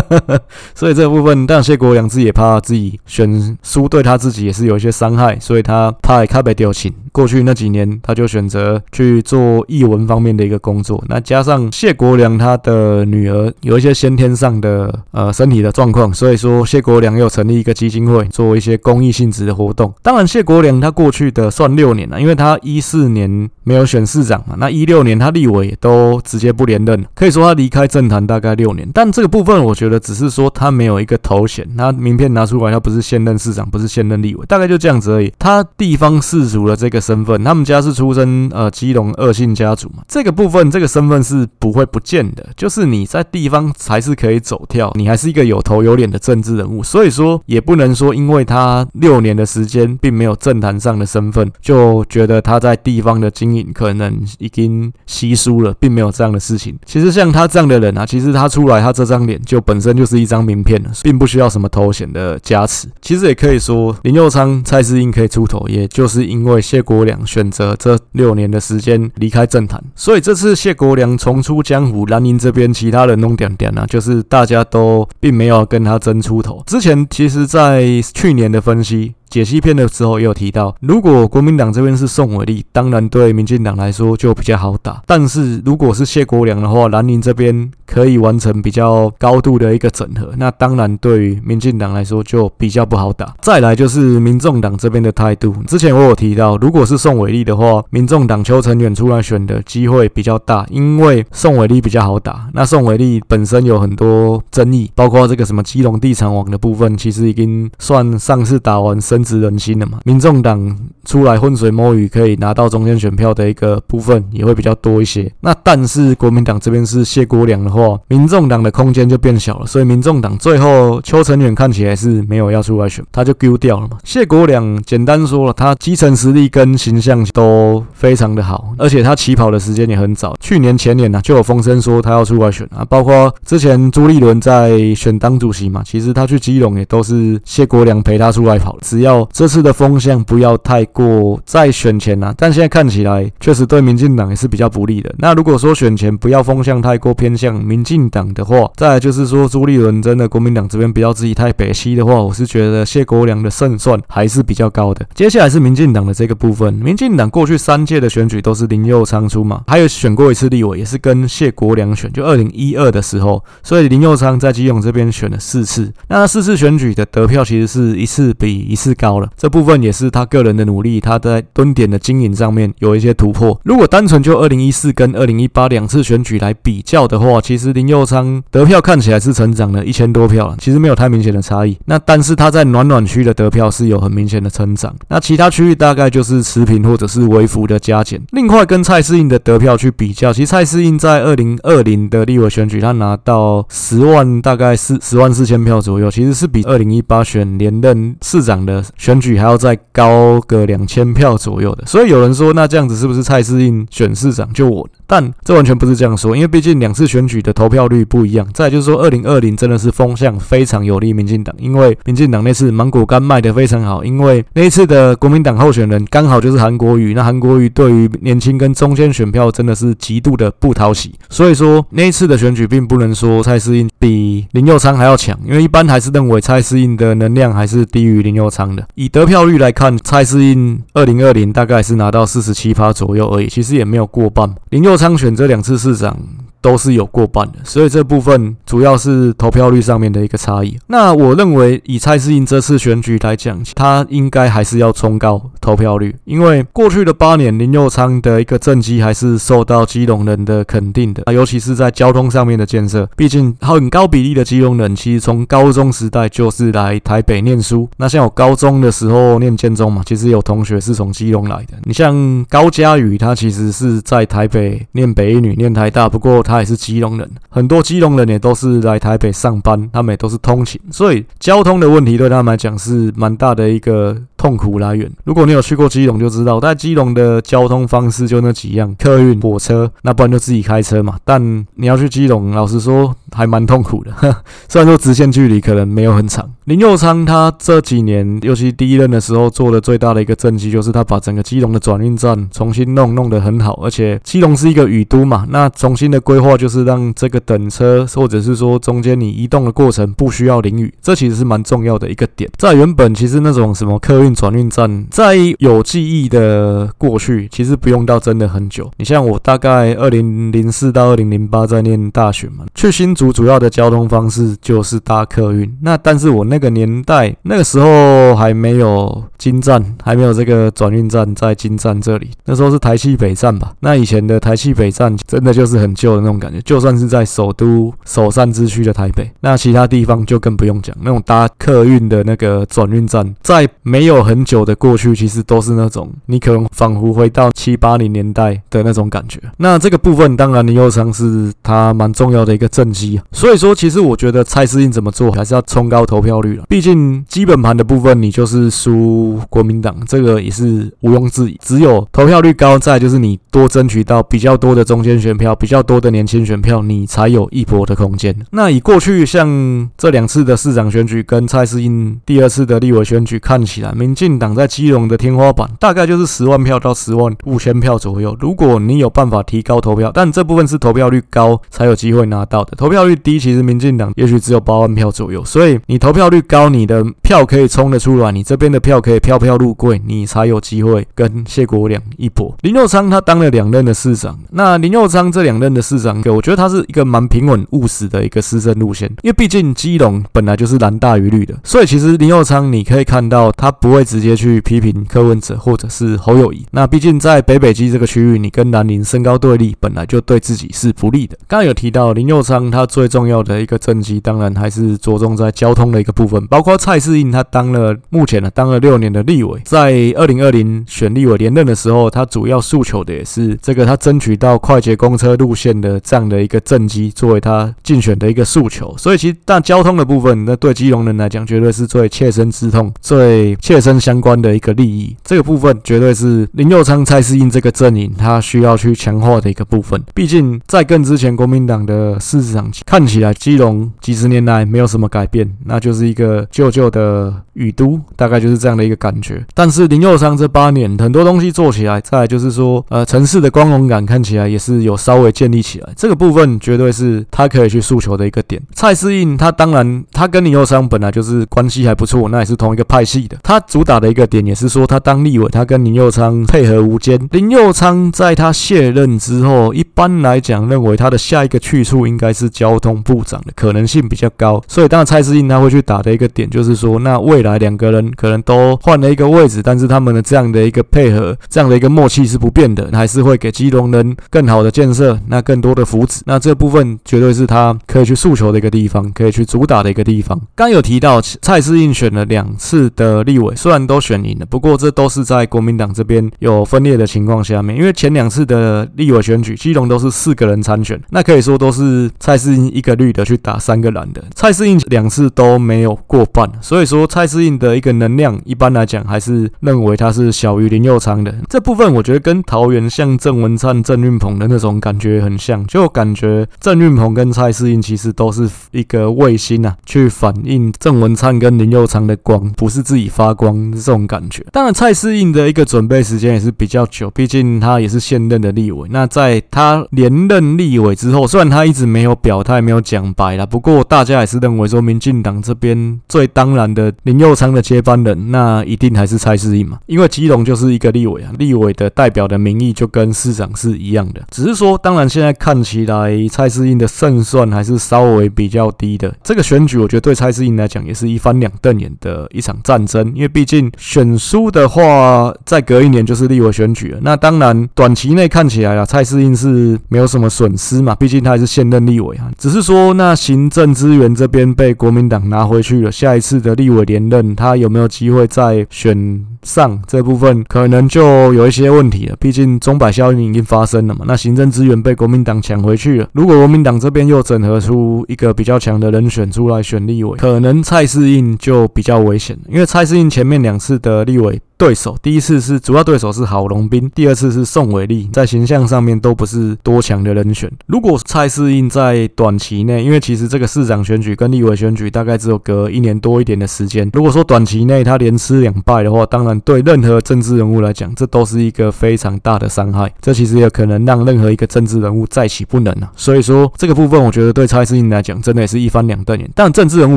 所以这部分，但谢国梁自己也怕自己选输对他自己也是有一些伤害，所以他怕开北掉情。过去那几年他就选择去做译文方面的一个工作。那加上谢国梁他的女儿有一些先天上的呃身体的状况，所以说谢国梁又成立一个基金会，做一些公益性质的活动。当然，谢国梁他过去的算六年了，因为他一四年没有选市长嘛，那一六年他立委都直接不连任，可以说他离开政坛大概六年。但这个部分我觉得只是说他没有一个头衔，他名片拿出来，他不是现任市长，不是现任立委，大概就这样子而已。他地方士族的这个身份，他们家是出身呃基隆二姓家族嘛，这个部分这个身份是不会不见的，就是你在地方还是可以走跳，你还是一个有头有脸的政治人物，所以说也不能说因为他六年的时间并没有政坛上的身份，就觉得他在地方的经营可能已经稀疏了，并没有这样的事情。其实像他这样的人啊，其实他出来他这张脸就本身就是一张名片了，并不需要什么头衔的加持。其实也可以说林佑昌、蔡适应可以出头，也就是因为谢国梁选择这六年的时间离开政坛，所以这次谢国梁重出江湖，蓝营这边其他人弄点点呢，就是大家都并没有跟他争出头。之前其实在去年的分析。解析片的时候也有提到，如果国民党这边是宋伟立，当然对民进党来说就比较好打。但是如果是谢国梁的话，蓝宁这边可以完成比较高度的一个整合，那当然对于民进党来说就比较不好打。再来就是民众党这边的态度，之前我有提到，如果是宋伟立的话，民众党邱成远出来选的机会比较大，因为宋伟立比较好打。那宋伟立本身有很多争议，包括这个什么基隆地产王的部分，其实已经算上次打完深植人心了嘛？民众党出来浑水摸鱼，可以拿到中间选票的一个部分也会比较多一些。那但是国民党这边是谢国梁的话，民众党的空间就变小了。所以民众党最后邱成远看起来是没有要出来选，他就丢掉了嘛。谢国梁简单说了，他基层实力跟形象都非常的好，而且他起跑的时间也很早。去年前年呢、啊、就有风声说他要出来选啊，包括之前朱立伦在选党主席嘛，其实他去基隆也都是谢国梁陪他出来跑，只要。要这次的风向不要太过在选前啊，但现在看起来确实对民进党也是比较不利的。那如果说选前不要风向太过偏向民进党的话，再来就是说朱立伦真的国民党这边不要自己太北西的话，我是觉得谢国梁的胜算还是比较高的。接下来是民进党的这个部分，民进党过去三届的选举都是林佑昌出马，还有选过一次立委，也是跟谢国梁选，就二零一二的时候，所以林佑昌在基隆这边选了四次，那四次选举的得票其实是一次比一次高了。这部分也是他个人的努力，他在蹲点的经营上面有一些突破。如果单纯就二零一四跟二零一八两次选举来比较的话，其实林佑昌得票看起来是成长了一千多票了，其实没有太明显的差异。那但是他在暖暖区的得票是有很明显的成长，那其他区域大概就是持平或者是微幅的加减。另外跟蔡适应的得票去比较，其实蔡适应在二零二零的立委选举，他拿到十万大概是十万四千票左右，其实是比二零一八选连任市长的。选举还要再高个两千票左右的，所以有人说，那这样子是不是蔡适应选市长就稳？但这完全不是这样说，因为毕竟两次选举的投票率不一样。再就是说，二零二零真的是风向非常有利民进党，因为民进党那次芒果干卖得非常好，因为那一次的国民党候选人刚好就是韩国瑜，那韩国瑜对于年轻跟中间选票真的是极度的不讨喜。所以说那一次的选举并不能说蔡适应比林佑昌还要强，因为一般还是认为蔡适应的能量还是低于林佑昌的。以得票率来看，蔡适应二零二零大概是拿到四十七趴左右而已，其实也没有过半。林右昌选这两次市长。都是有过半的，所以这部分主要是投票率上面的一个差异。那我认为以蔡适应这次选举来讲，他应该还是要冲高投票率，因为过去的八年林右昌的一个政绩还是受到基隆人的肯定的，尤其是在交通上面的建设。毕竟很高比例的基隆人其实从高中时代就是来台北念书。那像我高中的时候念建中嘛，其实有同学是从基隆来的。你像高嘉宇，他其实是在台北念北一女、念台大，不过他。也是基隆人，很多基隆人也都是来台北上班，他们也都是通勤，所以交通的问题对他们来讲是蛮大的一个痛苦来源。如果你有去过基隆，就知道在基隆的交通方式就那几样：客运、火车，那不然就自己开车嘛。但你要去基隆，老实说还蛮痛苦的。虽然说直线距离可能没有很长。林右昌他这几年，尤其第一任的时候做的最大的一个政绩，就是他把整个基隆的转运站重新弄，弄得很好。而且基隆是一个雨都嘛，那重新的规划。就是让这个等车，或者是说中间你移动的过程不需要淋雨，这其实是蛮重要的一个点。在原本其实那种什么客运转运站，在有记忆的过去，其实不用到真的很久。你像我大概二零零四到二零零八在念大学嘛，去新竹主要的交通方式就是搭客运。那但是我那个年代那个时候还没有金站，还没有这个转运站在金站这里，那时候是台汽北站吧。那以前的台汽北站真的就是很旧的那种感觉，就算是在首都首善之区的台北，那其他地方就更不用讲，那种搭客运的那个转运站，在没有很久的过去，其实都是那种你可能仿佛回到七八零年代的那种感觉。那这个部分当然林右昌是他蛮重要的一个政绩，所以说其实我觉得蔡适应怎么做还是要冲高投票率了，毕竟基本盘的部分你就是输国民党，这个也是毋庸置疑。只有投票率高，再就是你多争取到比较多的中间选票，比较多的年轻选票，你才有一搏的空间。那以过去像这两次的市长选举跟蔡适应第二次的立委选举看起来，民民进党在基隆的天花板大概就是十万票到十万五千票左右。如果你有办法提高投票，但这部分是投票率高才有机会拿到的，投票率低，其实民进党也许只有八万票左右。所以你投票率高，你的票可以冲得出来，你这边的票可以飘飘入柜，你才有机会跟谢国梁一搏。林佑昌他当了两任的市长，那林佑昌这两任的市长，我觉得他是一个蛮平稳务实的一个施政路线，因为毕竟基隆本来就是蓝大于绿的，所以其实林佑昌你可以看到他不会会直接去批评柯文哲或者是侯友谊。那毕竟在北北基这个区域，你跟南宁身高对立，本来就对自己是不利的。刚刚有提到林佑昌他最重要的一个政绩，当然还是着重在交通的一个部分，包括蔡适应他当了目前呢当了六年的立委，在二零二零选立委连任的时候，他主要诉求的也是这个他争取到快捷公车路线的这样的一个政绩，作为他竞选的一个诉求。所以其实但交通的部分，那对基隆人来讲，绝对是最切身之痛、最切身相关的一个利益。这个部分绝对是林佑昌、蔡世英这个阵营他需要去强化的一个部分。毕竟在更之前，国民党的市长看起来基隆几十年来没有什么改变，那就是一个旧旧的雨都，大概就是这样的一个感觉。但是林佑昌这八年很多东西做起来，再来就是说，呃，城市的光荣感看起来也是有稍微建立起来。这个部分绝对是他可以去诉求的一个点。蔡适应他当然，他跟林佑昌本来就是关系还不错，那也是同一个派系的。他主打的一个点也是说，他当立委，他跟林佑昌配合无间。林佑昌在他卸任之后，一般来讲认为他的下一个去处应该是交通部长的可能性比较高。所以当然蔡适应他会去打的一个点就是说，那未来来两个人可能都换了一个位置，但是他们的这样的一个配合，这样的一个默契是不变的，还是会给基隆人更好的建设，那更多的福祉。那这部分绝对是他可以去诉求的一个地方，可以去主打的一个地方。刚有提到蔡适应选了两次的立委，虽然都选赢了，不过这都是在国民党这边有分裂的情况下面。因为前两次的立委选举，基隆都是四个人参选，那可以说都是蔡适应一个绿的去打三个蓝的。蔡适应两次都没有过半，所以说蔡适应的一个能量，一般来讲还是认为他是小于林佑昌的。这部分我觉得跟桃园像郑文灿、郑运鹏的那种感觉很像，就感觉郑运鹏跟蔡适应其实都是一个卫星啊，去反映郑文灿跟林佑昌的光，不是自己发光这种感觉。当然，蔡适应的一个准备时间也是比较久，毕竟他也是现任的立委。那在他连任立委之后，虽然他一直没有表态、没有讲白啦，不过大家也是认为说，民进党这边最当然的林佑右昌的接班人，那一定还是蔡适应嘛，因为基隆就是一个立委啊，立委的代表的名义就跟市长是一样的，只是说，当然现在看起来蔡适应的胜算还是稍微比较低的。这个选举，我觉得对蔡适应来讲也是一翻两瞪眼的一场战争，因为毕竟选输的话，再隔一年就是立委选举了。那当然，短期内看起来啊，蔡适应是没有什么损失嘛，毕竟他还是现任立委啊。只是说，那行政资源这边被国民党拿回去了，下一次的立委任，他有没有机会再选上这部分，可能就有一些问题了。毕竟钟摆效应已经发生了嘛，那行政资源被国民党抢回去了。如果国民党这边又整合出一个比较强的人选出来选立委，可能蔡适应就比较危险，因为蔡适应前面两次的立委。对手第一次是主要对手是郝龙斌，第二次是宋伟立，在形象上面都不是多强的人选。如果蔡适应在短期内，因为其实这个市长选举跟立委选举大概只有隔一年多一点的时间，如果说短期内他连吃两败的话，当然对任何政治人物来讲，这都是一个非常大的伤害。这其实也可能让任何一个政治人物再起不能啊。所以说这个部分，我觉得对蔡适应来讲，真的也是一翻两瞪眼。但政治人物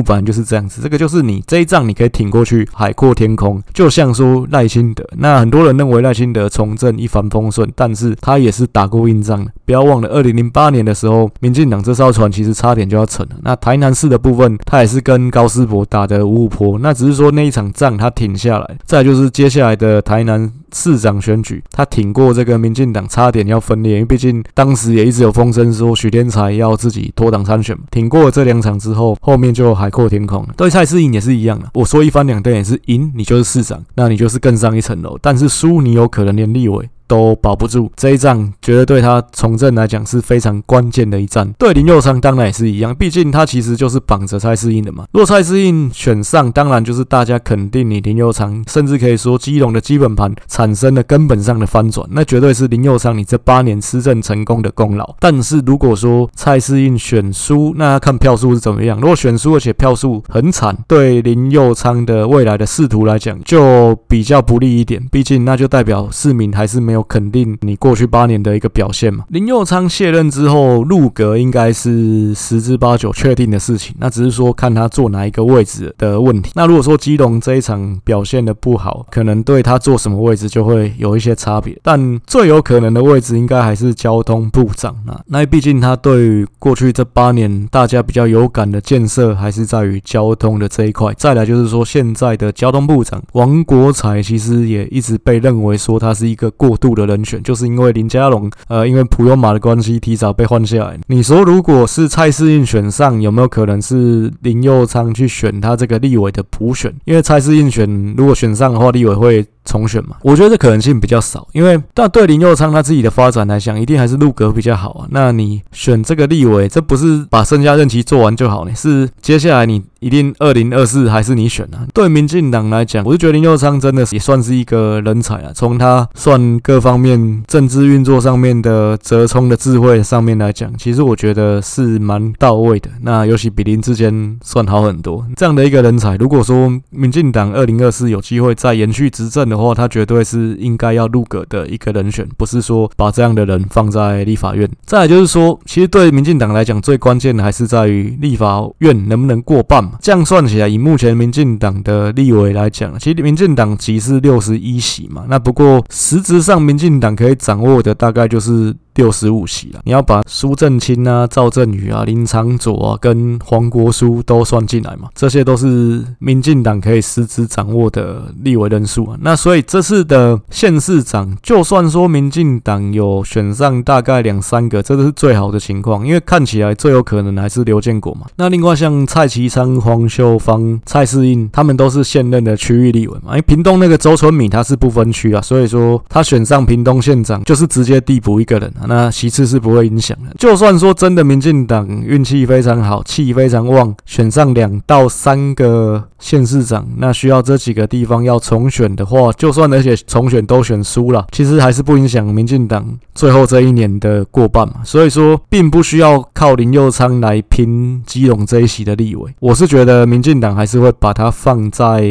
本来就是这样子，这个就是你这一仗你可以挺过去，海阔天空。就像说赖清德，那很多人认为赖清德从政一帆风顺，但是他也是打过硬仗的。不要忘了，二零零八年的时候，民进党这艘船其实差点就要沉了。那台南市的部分，他也是跟高斯博打的五五坡，那只是说那一场仗他挺下来。再就是接下来的台南市长选举，他挺过这个民进党差点要分裂，因为毕竟当时也一直有风声说许天才要自己脱党参选。挺过了这两场之后，后面就海阔天空了。对蔡适应也是一样的，我说一翻两瞪眼，是赢你就是市长，那你就是更上一层楼；但是输你有可能连立委。都保不住，这一仗觉得对他从政来讲是非常关键的一战。对林佑昌当然也是一样，毕竟他其实就是绑着蔡适应的嘛。若蔡适应选上，当然就是大家肯定你林佑昌，甚至可以说基隆的基本盘产生了根本上的翻转，那绝对是林佑昌你这八年施政成功的功劳。但是如果说蔡适应选输，那要看票数是怎么样。如果选输而且票数很惨，对林佑昌的未来的仕途来讲就比较不利一点。毕竟那就代表市民还是没有。肯定你过去八年的一个表现嘛。林佑昌卸任之后，入阁应该是十之八九确定的事情，那只是说看他坐哪一个位置的问题。那如果说基隆这一场表现的不好，可能对他坐什么位置就会有一些差别。但最有可能的位置应该还是交通部长啊。那毕竟他对过去这八年大家比较有感的建设，还是在于交通的这一块。再来就是说，现在的交通部长王国材，其实也一直被认为说他是一个过渡的人选，就是因为林佳龙，呃，因为普悠马的关系，提早被换下来。你说，如果是蔡世应选上，有没有可能是林佑昌去选他这个立委的普选？因为蔡世应选，如果选上的话，立委会。重选嘛，我觉得这可能性比较少，因为但对林佑昌他自己的发展来讲，一定还是入阁比较好啊。那你选这个立委，这不是把剩下任期做完就好呢？是接下来你一定二零二四还是你选啊？对民进党来讲，我就觉得林佑昌真的也算是一个人才啊。从他算各方面政治运作上面的折冲的智慧上面来讲，其实我觉得是蛮到位的。那尤其比林智坚算好很多。这样的一个人才，如果说民进党二零二四有机会再延续执政，的话，他绝对是应该要入阁的一个人选，不是说把这样的人放在立法院。再来就是说，其实对民进党来讲，最关键的还是在于立法院能不能过半嘛。这样算起来，以目前民进党的立委来讲，其实民进党即是六十一席嘛，那不过实质上民进党可以掌握的大概就是。六十五席了，你要把苏正清啊、赵振宇啊、林长佐啊跟黄国书都算进来嘛？这些都是民进党可以实质掌握的立委人数啊。那所以这次的县市长，就算说民进党有选上大概两三个，这都是最好的情况，因为看起来最有可能还是刘建国嘛。那另外像蔡其昌、黄秀芳、蔡世印，他们都是现任的区域立委嘛。因为屏东那个周春米他是不分区啊，所以说他选上屏东县长就是直接递补一个人。那其次是不会影响的。就算说真的，民进党运气非常好，气非常旺，选上两到三个县市长，那需要这几个地方要重选的话，就算而且重选都选输了，其实还是不影响民进党最后这一年的过半嘛。所以说，并不需要靠林右昌来拼基隆这一席的立委。我是觉得民进党还是会把它放在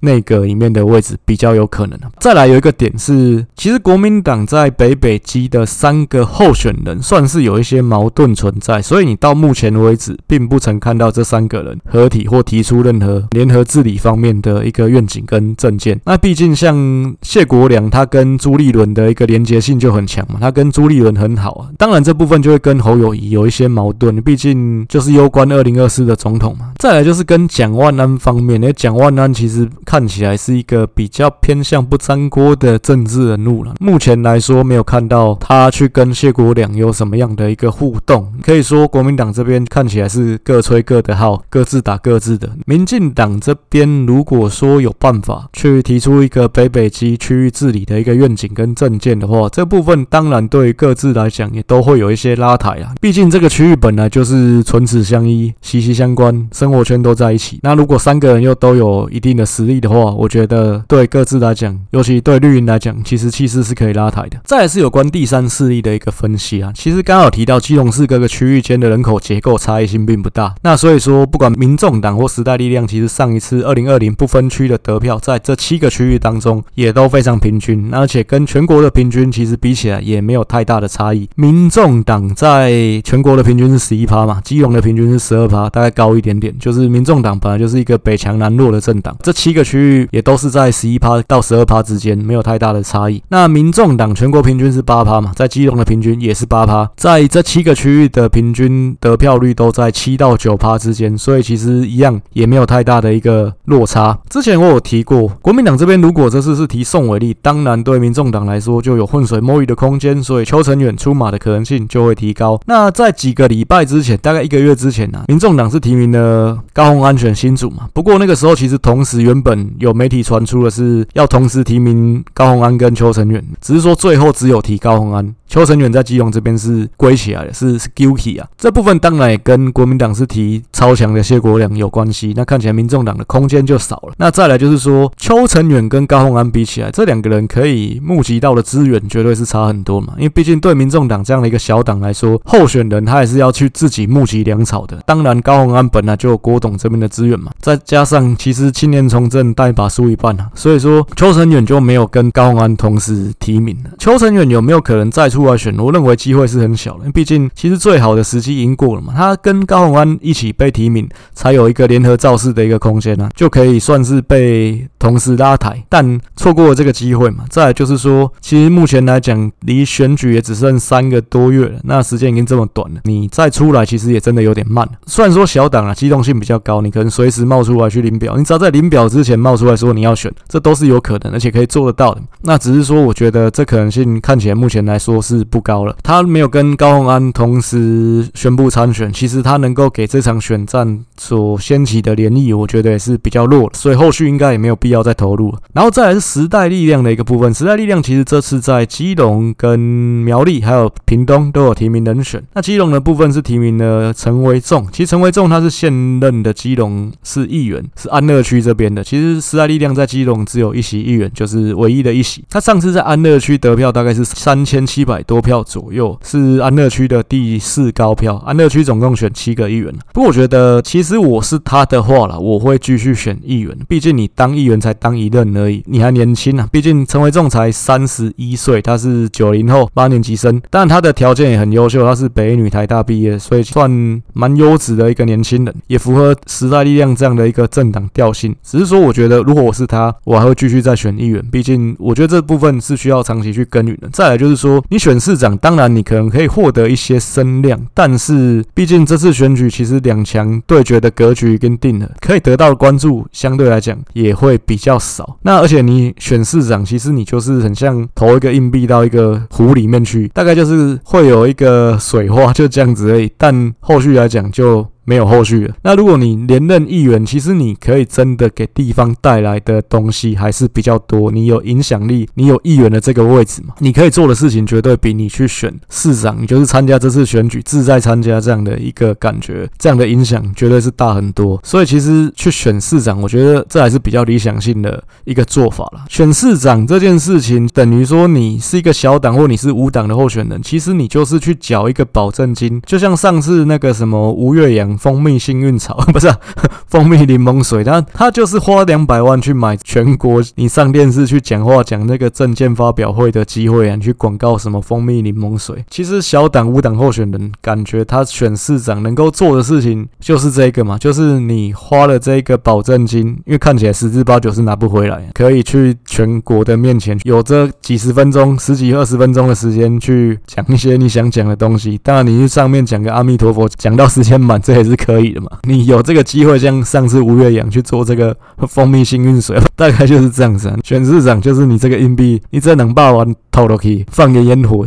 内阁里面的位置比较有可能。再来有一个点是，其实国民党在北北基的三个。候选人算是有一些矛盾存在，所以你到目前为止并不曾看到这三个人合体或提出任何联合治理方面的一个愿景跟政见。那毕竟像谢国梁，他跟朱立伦的一个连结性就很强嘛，他跟朱立伦很好啊。当然这部分就会跟侯友谊有一些矛盾，毕竟就是攸关二零二四的总统嘛。再来就是跟蒋万安方面，因为蒋万安其实看起来是一个比较偏向不沾锅的政治人物了。目前来说没有看到他去跟谢。国梁有什么样的一个互动？可以说国民党这边看起来是各吹各的号，各自打各自的。民进党这边如果说有办法去提出一个北北基区域治理的一个愿景跟政见的话，这部分当然然对各自来讲也都会有一些拉抬啊。毕竟这个区域本来就是唇齿相依、息息相关，生活圈都在一起。那如果三个人又都有一定的实力的话，我觉得对各自来讲，尤其对绿营来讲，其实气势是可以拉抬的。再来是有关第三势力的一个分析啊，其实刚好提到基隆市各个区域间的人口结构差异性并不大。那所以说，不管民众党或时代力量，其实上一次二零二零不分区的得票，在这七个区域当中也都非常平均，而且跟全国的平均其实比起来也没有太大的差异。民众党在全国的平均是十一趴嘛，基隆的平均是十二趴，大概高一点点。就是民众党本来就是一个北强南弱的政党，这七个区域也都是在十一趴到十二趴之间，没有太大的差异。那民众党全国平均是八趴嘛，在基隆的平均也是八趴，在这七个区域的平均得票率都在七到九趴之间，所以其实一样也没有太大的一个落差。之前我有提过，国民党这边如果这次是提宋伟立，当然对民众党来说就有浑水摸鱼的空间，所以邱成远出马的可能性就会提高。那在几个礼拜之前，大概一个月之前呢、啊，民众党是提名了高虹安选新主嘛，不过那个时候其实同时原本有媒体传出的是要同时提名高虹安跟邱成远，只是说最后只有提高虹安。邱成远在基隆这边是归起来的，是是 guilty 啊。这部分当然也跟国民党是提超强的谢国梁有关系。那看起来民众党的空间就少了。那再来就是说，邱成远跟高虹安比起来，这两个人可以募集到的资源绝对是差很多嘛。因为毕竟对民众党这样的一个小党来说，候选人他也是要去自己募集粮草的。当然，高虹安本来就有郭董这边的资源嘛，再加上其实青年从政带把输一半啊，所以说邱成远就没有跟高虹安同时提名了。邱成远有没有可能再出来选？我认为机会是很小的，毕竟其实最好的时机已经过了嘛。他跟高虹安一起被提名，才有一个联合造势的一个空间啊，就可以算是被同时拉抬，但错过了这个机会嘛。再就是说，其实目前来讲，离选举也只剩三个多月了，那时间已经这么短了，你再出来其实也真的有点慢。虽然说小党啊，机动性比较高，你可能随时冒出来去领表，你只要在领表之前冒出来说你要选，这都是有可能，而且可以做得到的。那只是说，我觉得这可能性看起来目前来说是不高了，他没有跟高虹安同时宣布参选，其实他能够给这场选战所掀起的涟漪，我觉得也是比较弱了，所以后续应该也没有必要再投入了。然后再来是时代力量的一个部分，时代力量其实这次在基隆、跟苗栗还有屏东都有提名人选。那基隆的部分是提名了陈维仲，其实陈维仲他是现任的基隆市议员，是安乐区这边的。其实时代力量在基隆只有一席议员，就是唯一的一席。他上次在安乐区得票大概是三千七百多票左右。是安乐区的第四高票，安乐区总共选七个议员。不过我觉得，其实我是他的话啦，我会继续选议员。毕竟你当议员才当一任而已，你还年轻啊。毕竟陈维仲才三十一岁，他是九零后八年级生，当然他的条件也很优秀，他是北一女台大毕业，所以算蛮优质的一个年轻人，也符合时代力量这样的一个政党调性。只是说，我觉得如果我是他，我还会继续再选议员。毕竟我觉得这部分是需要长期去耕耘的。再来就是说，你选市长，当然。你可能可以获得一些声量，但是毕竟这次选举其实两强对决的格局已经定了，可以得到的关注相对来讲也会比较少。那而且你选市长，其实你就是很像投一个硬币到一个湖湖里面去，大概就是会有一个水花，就这样子而已。但后续来讲就。没有后续了。那如果你连任议员，其实你可以真的给地方带来的东西还是比较多。你有影响力，你有议员的这个位置嘛？你可以做的事情绝对比你去选市长，你就是参加这次选举，自在参加这样的一个感觉，这样的影响绝对是大很多。所以其实去选市长，我觉得这还是比较理想性的一个做法了。选市长这件事情，等于说你是一个小党或你是无党的候选人，其实你就是去缴一个保证金，就像上次那个什么吴月阳。蜂蜜幸运草 不是、蜂蜜柠檬水，他他就是花两百万去买全国你上电视去讲话讲那个证件发表会的机会啊，你去广告什么蜂蜜柠檬水。其实小党无党候选人感觉他选市长能够做的事情就是这个嘛，就是你花了这个保证金，因为看起来十之八九是拿不回来，可以去全国的面前有这几十分钟、十几二十分钟的时间去讲一些你想讲的东西。当然你去上面讲个阿弥陀佛，讲到时间满，这也是可以的嘛，你有这个机会，像上次吴月阳去做这个蜂蜜幸运水，大概就是这样子。选市长就是你这个硬币，你只能把完投了去放个烟火，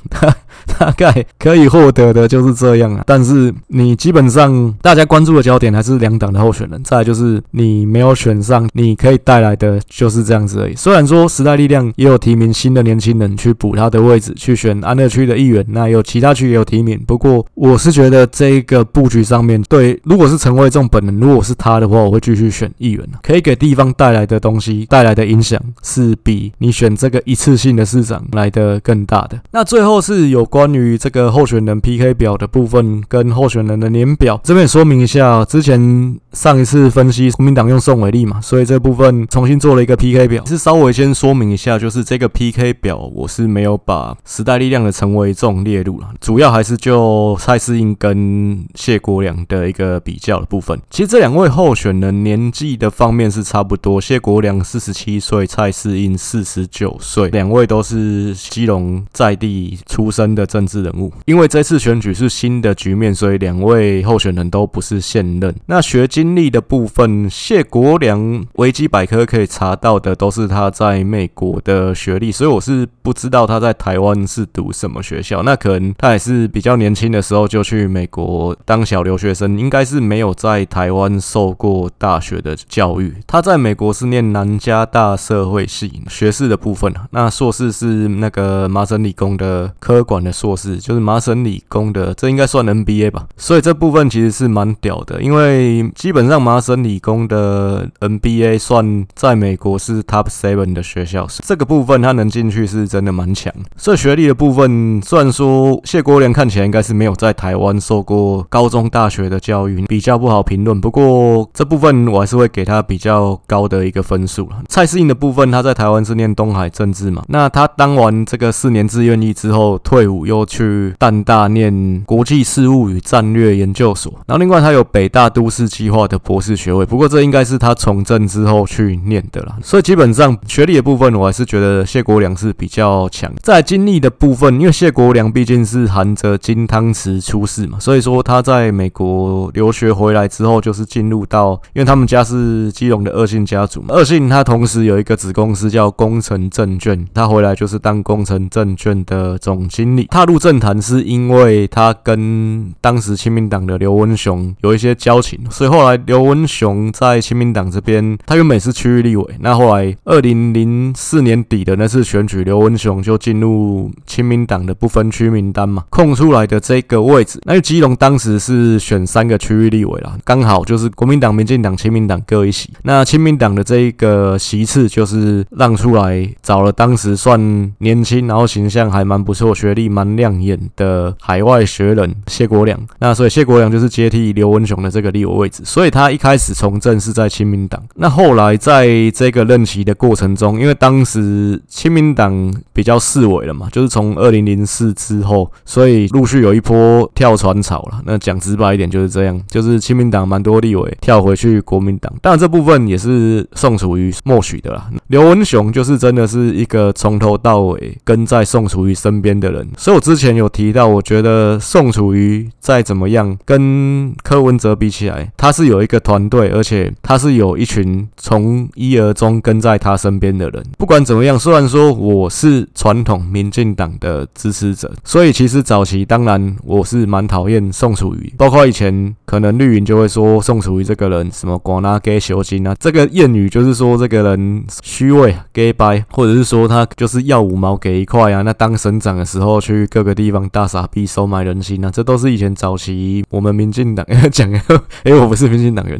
大概可以获得的就是这样啊。但是你基本上大家关注的焦点还是两党的候选人，再来就是你没有选上，你可以带来的就是这样子而已。虽然说时代力量也有提名新的年轻人去补他的位置，去选安乐区的议员，那有其他区也有提名。不过我是觉得这个布局上面，对，如果是陈维仲本人，如果是他的话，我会继续选议员，可以给地方带来的东西，带来的影响是比你选这个一次性的市长来的更大的。那最后是有关关于这个候选人 PK 表的部分，跟候选人的年表，这边也说明一下，之前上一次分析国民党用宋伟立嘛，所以这部分重新做了一个 PK 表，是稍微先说明一下，就是这个 PK 表我是没有把时代力量的陈为仲列入了，主要还是就蔡适应跟谢国良的一个比较的部分。其实这两位候选人年纪的方面是差不多，谢国良四十七岁，蔡适应四十九岁，两位都是基隆在地出生的政治人物。因为这次选举是新的局面，所以两位候选人都不是现任。那学经历的部分，谢国梁维基百科可以查到的都是他在美国的学历，所以我是不知道他在台湾是读什么学校。那可能他也是比较年轻的时候就去美国当小留学生，应该是没有在台湾受过大学的教育。他在美国是念南加大社会系学士的部分，那硕士是那个麻省理工的科管的硕士，就是麻省理工的，这应该算 MBA 吧。所以这部分其实是蛮屌的，因为基本上麻省理工的 MBA 算在美国是 Top Seven 的学校，这个部分他能进去是真的蛮强。所以学历的部分，虽然说谢国梁看起来应该是没有在台湾受过高中大学的教育，比较不好评论。不过这部分我还是会给他比较高的一个分数了。蔡适应的部分，他在台湾是念东海政治嘛，那他当完这个四年志愿役之后退伍，又去淡大念国际事务与战略研究所。然后另外他有北大都市计划的博士学位，不过这应该是他从政之后去念的啦。所以基本上学历的部分，我还是觉得谢国良是比较强。在经历的部分，因为谢国良毕竟是含着金汤匙出世嘛，所以说他在美国留学回来之后，就是进入到，因为他们家是基隆的二姓家族嘛，二姓他同时有一个子公司叫工程证券，他回来就是当工程证券的总经理。踏入政坛是因为他跟当时亲民党的刘文雄有一些交情，所以后来刘文雄在亲民党这边，他原本是区域立委，那后来二零零四年底的那次选举，刘文雄就进入亲民党的不分区名单嘛，空出来的这个位置，那基隆当时是选三个区域立委啦，刚好就是国民党、民进党、亲民党各一席，那亲民党的这一个席次就是让出来，找了当时算年轻，然后形象还蛮不错、学历蛮蛮亮眼的海外学人谢国梁，那所以谢国梁就是接替刘文雄的这个立委位置，所以他一开始从政是在亲民党，那后来在这个任期的过程中，因为当时亲民党比较式微了嘛，就是从二零零四之后，所以陆续有一波跳船潮了。那讲直白一点就是这样，就是亲民党蛮多立委跳回去国民党，当然这部分也是宋楚瑜默许的啦。刘文雄就是真的是一个从头到尾跟在宋楚瑜身边的人，所以我之前有提到，我觉得宋楚瑜再怎么样跟柯文哲比起来，他是有一个团队，而且他是有一群从一而终跟在他身边的人。不管怎么样，虽然说我是传统民进党的支持者，所以其实早期当然我是蛮讨厌宋楚瑜，包括以前可能绿营就会说宋楚瑜这个人什么光拿给小金啊，这个谚语就是说这个人虚伪假掰，或者是说他就是要五毛给一块啊。那当省长的时候去各个地方大傻逼收买人心啊，这都是以前早期我们民进党 讲，哎，我不是民进党员，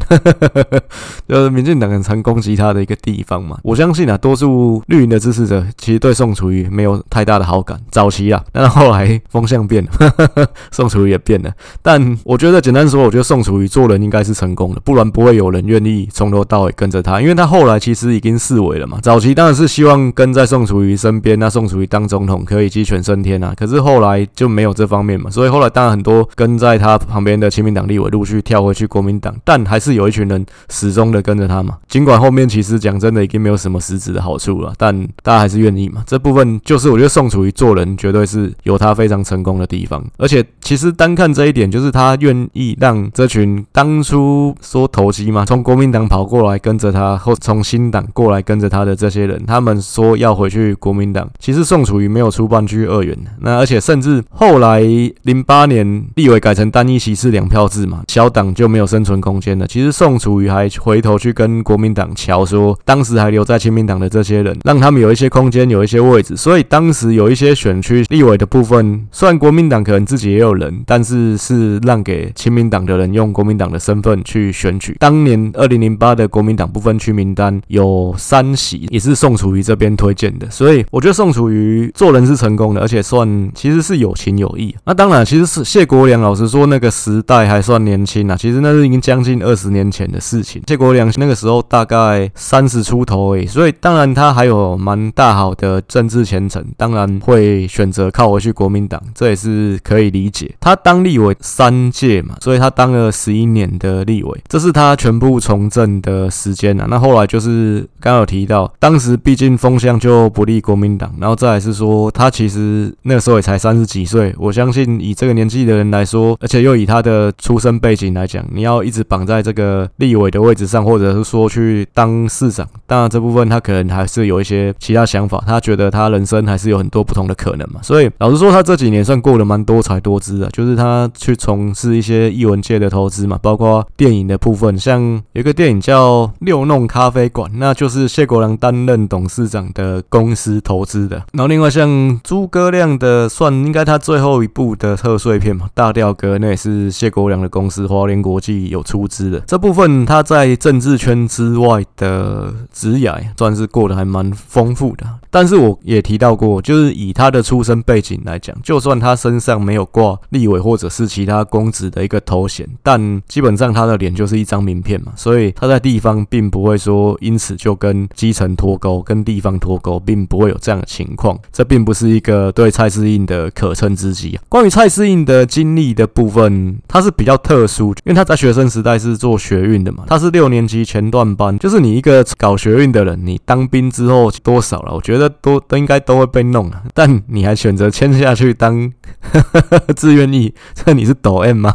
就是民进党很常攻击他的一个地方嘛。我相信啊，多数绿营的支持者其实对宋楚瑜没有太大的好感，早期啊，但后来风向变了，宋楚瑜也变了。但我觉得简单说，我觉得宋楚瑜做人应该是成功的，不然不会有人愿意从头到尾跟着他，因为他后来其实已经式微了嘛。早期当然是希望跟在宋楚瑜身边，那宋楚瑜当总统可以鸡犬升天啊。可是后来就没有这方面嘛，所以后来当然很多跟在他旁边的亲民党立委陆续跳回去国民党，但还是有一群人始终的跟着他嘛。尽管后面其实讲真的已经没有什么实质的好处了，但大家还是愿意嘛。这部分就是我觉得宋楚瑜做人绝对是有他非常成功的地方，而且其实单看这一点，就是他愿意让这群当初说投机嘛，从国民党跑过来跟着他，或从新党过来跟着他的这些人，他们说要回去国民党，其实宋楚瑜没有出半句恶言。那而且甚至后来零八年立委改成单一席次两票制嘛，小党就没有生存空间了。其实宋楚瑜还回头去跟国民党乔说，当时还留在亲民党的这些人，让他们有一些空间，有一些位置。所以当时有一些选区立委的部分，虽然国民党可能自己也有人，但是是让给亲民党的人用国民党的身份去选举。当年二零零八的国民党不分区名单有三席，也是宋楚瑜这边推荐的。所以我觉得宋楚瑜做人是成功的，而且算其实是有情有义。那当然，其实是谢国梁老实说，那个时代还算年轻啊。其实那是已经将近二十年前的事情。谢国梁那个时候大概三十出头而已，所以当然他还有蛮大好的政治前程，当然会选择靠回去国民党，这也是可以理解。他当立委三届嘛，所以他当了十一年的立委，这是他全部从政的时间啊。那后来就是刚有提到，当时毕竟风向就不利国民党，然后再来是说他其实那个时候也才三十几岁，我相信以这个年纪的人来说，而且又以他的出身背景来讲，你要一直绑在这个立委的位置上，或者是说去当市长，当然这部分他可能还是有一些其他想法，他觉得他人生还是有很多不同的可能嘛。所以老实说，他这几年算过得蛮多才多姿的，就是他去从事一些艺文界的投资嘛，包括电影的部分，像有一个电影叫《六弄咖啡馆》，那就是谢国梁担任董事长的公司投资的。然后另外像诸葛亮的，算应该他最后一部的贺岁片嘛，《大调歌》，那也是谢国良的公司华联国际有出资的。这部分他在政治圈之外的职涯算是过得还蛮丰富的。但是我也提到过，就是以他的出身背景来讲，就算他身上没有挂立委或者是其他公职的一个头衔，但基本上他的脸就是一张名片嘛，所以他在地方并不会说因此就跟基层脱钩，跟地方脱钩，并不会有这样的情况。这并不是一个对蔡司适应的可乘之机啊。关于蔡适应的经历的部分，他是比较特殊，因为他在学生时代是做学运的嘛，他是六年级前段班，就是你一个搞学运的人，你当兵之后多少了？我觉得。都都应该都会被弄啊，但你还选择签下去当 志愿役，这你是抖 M 吗？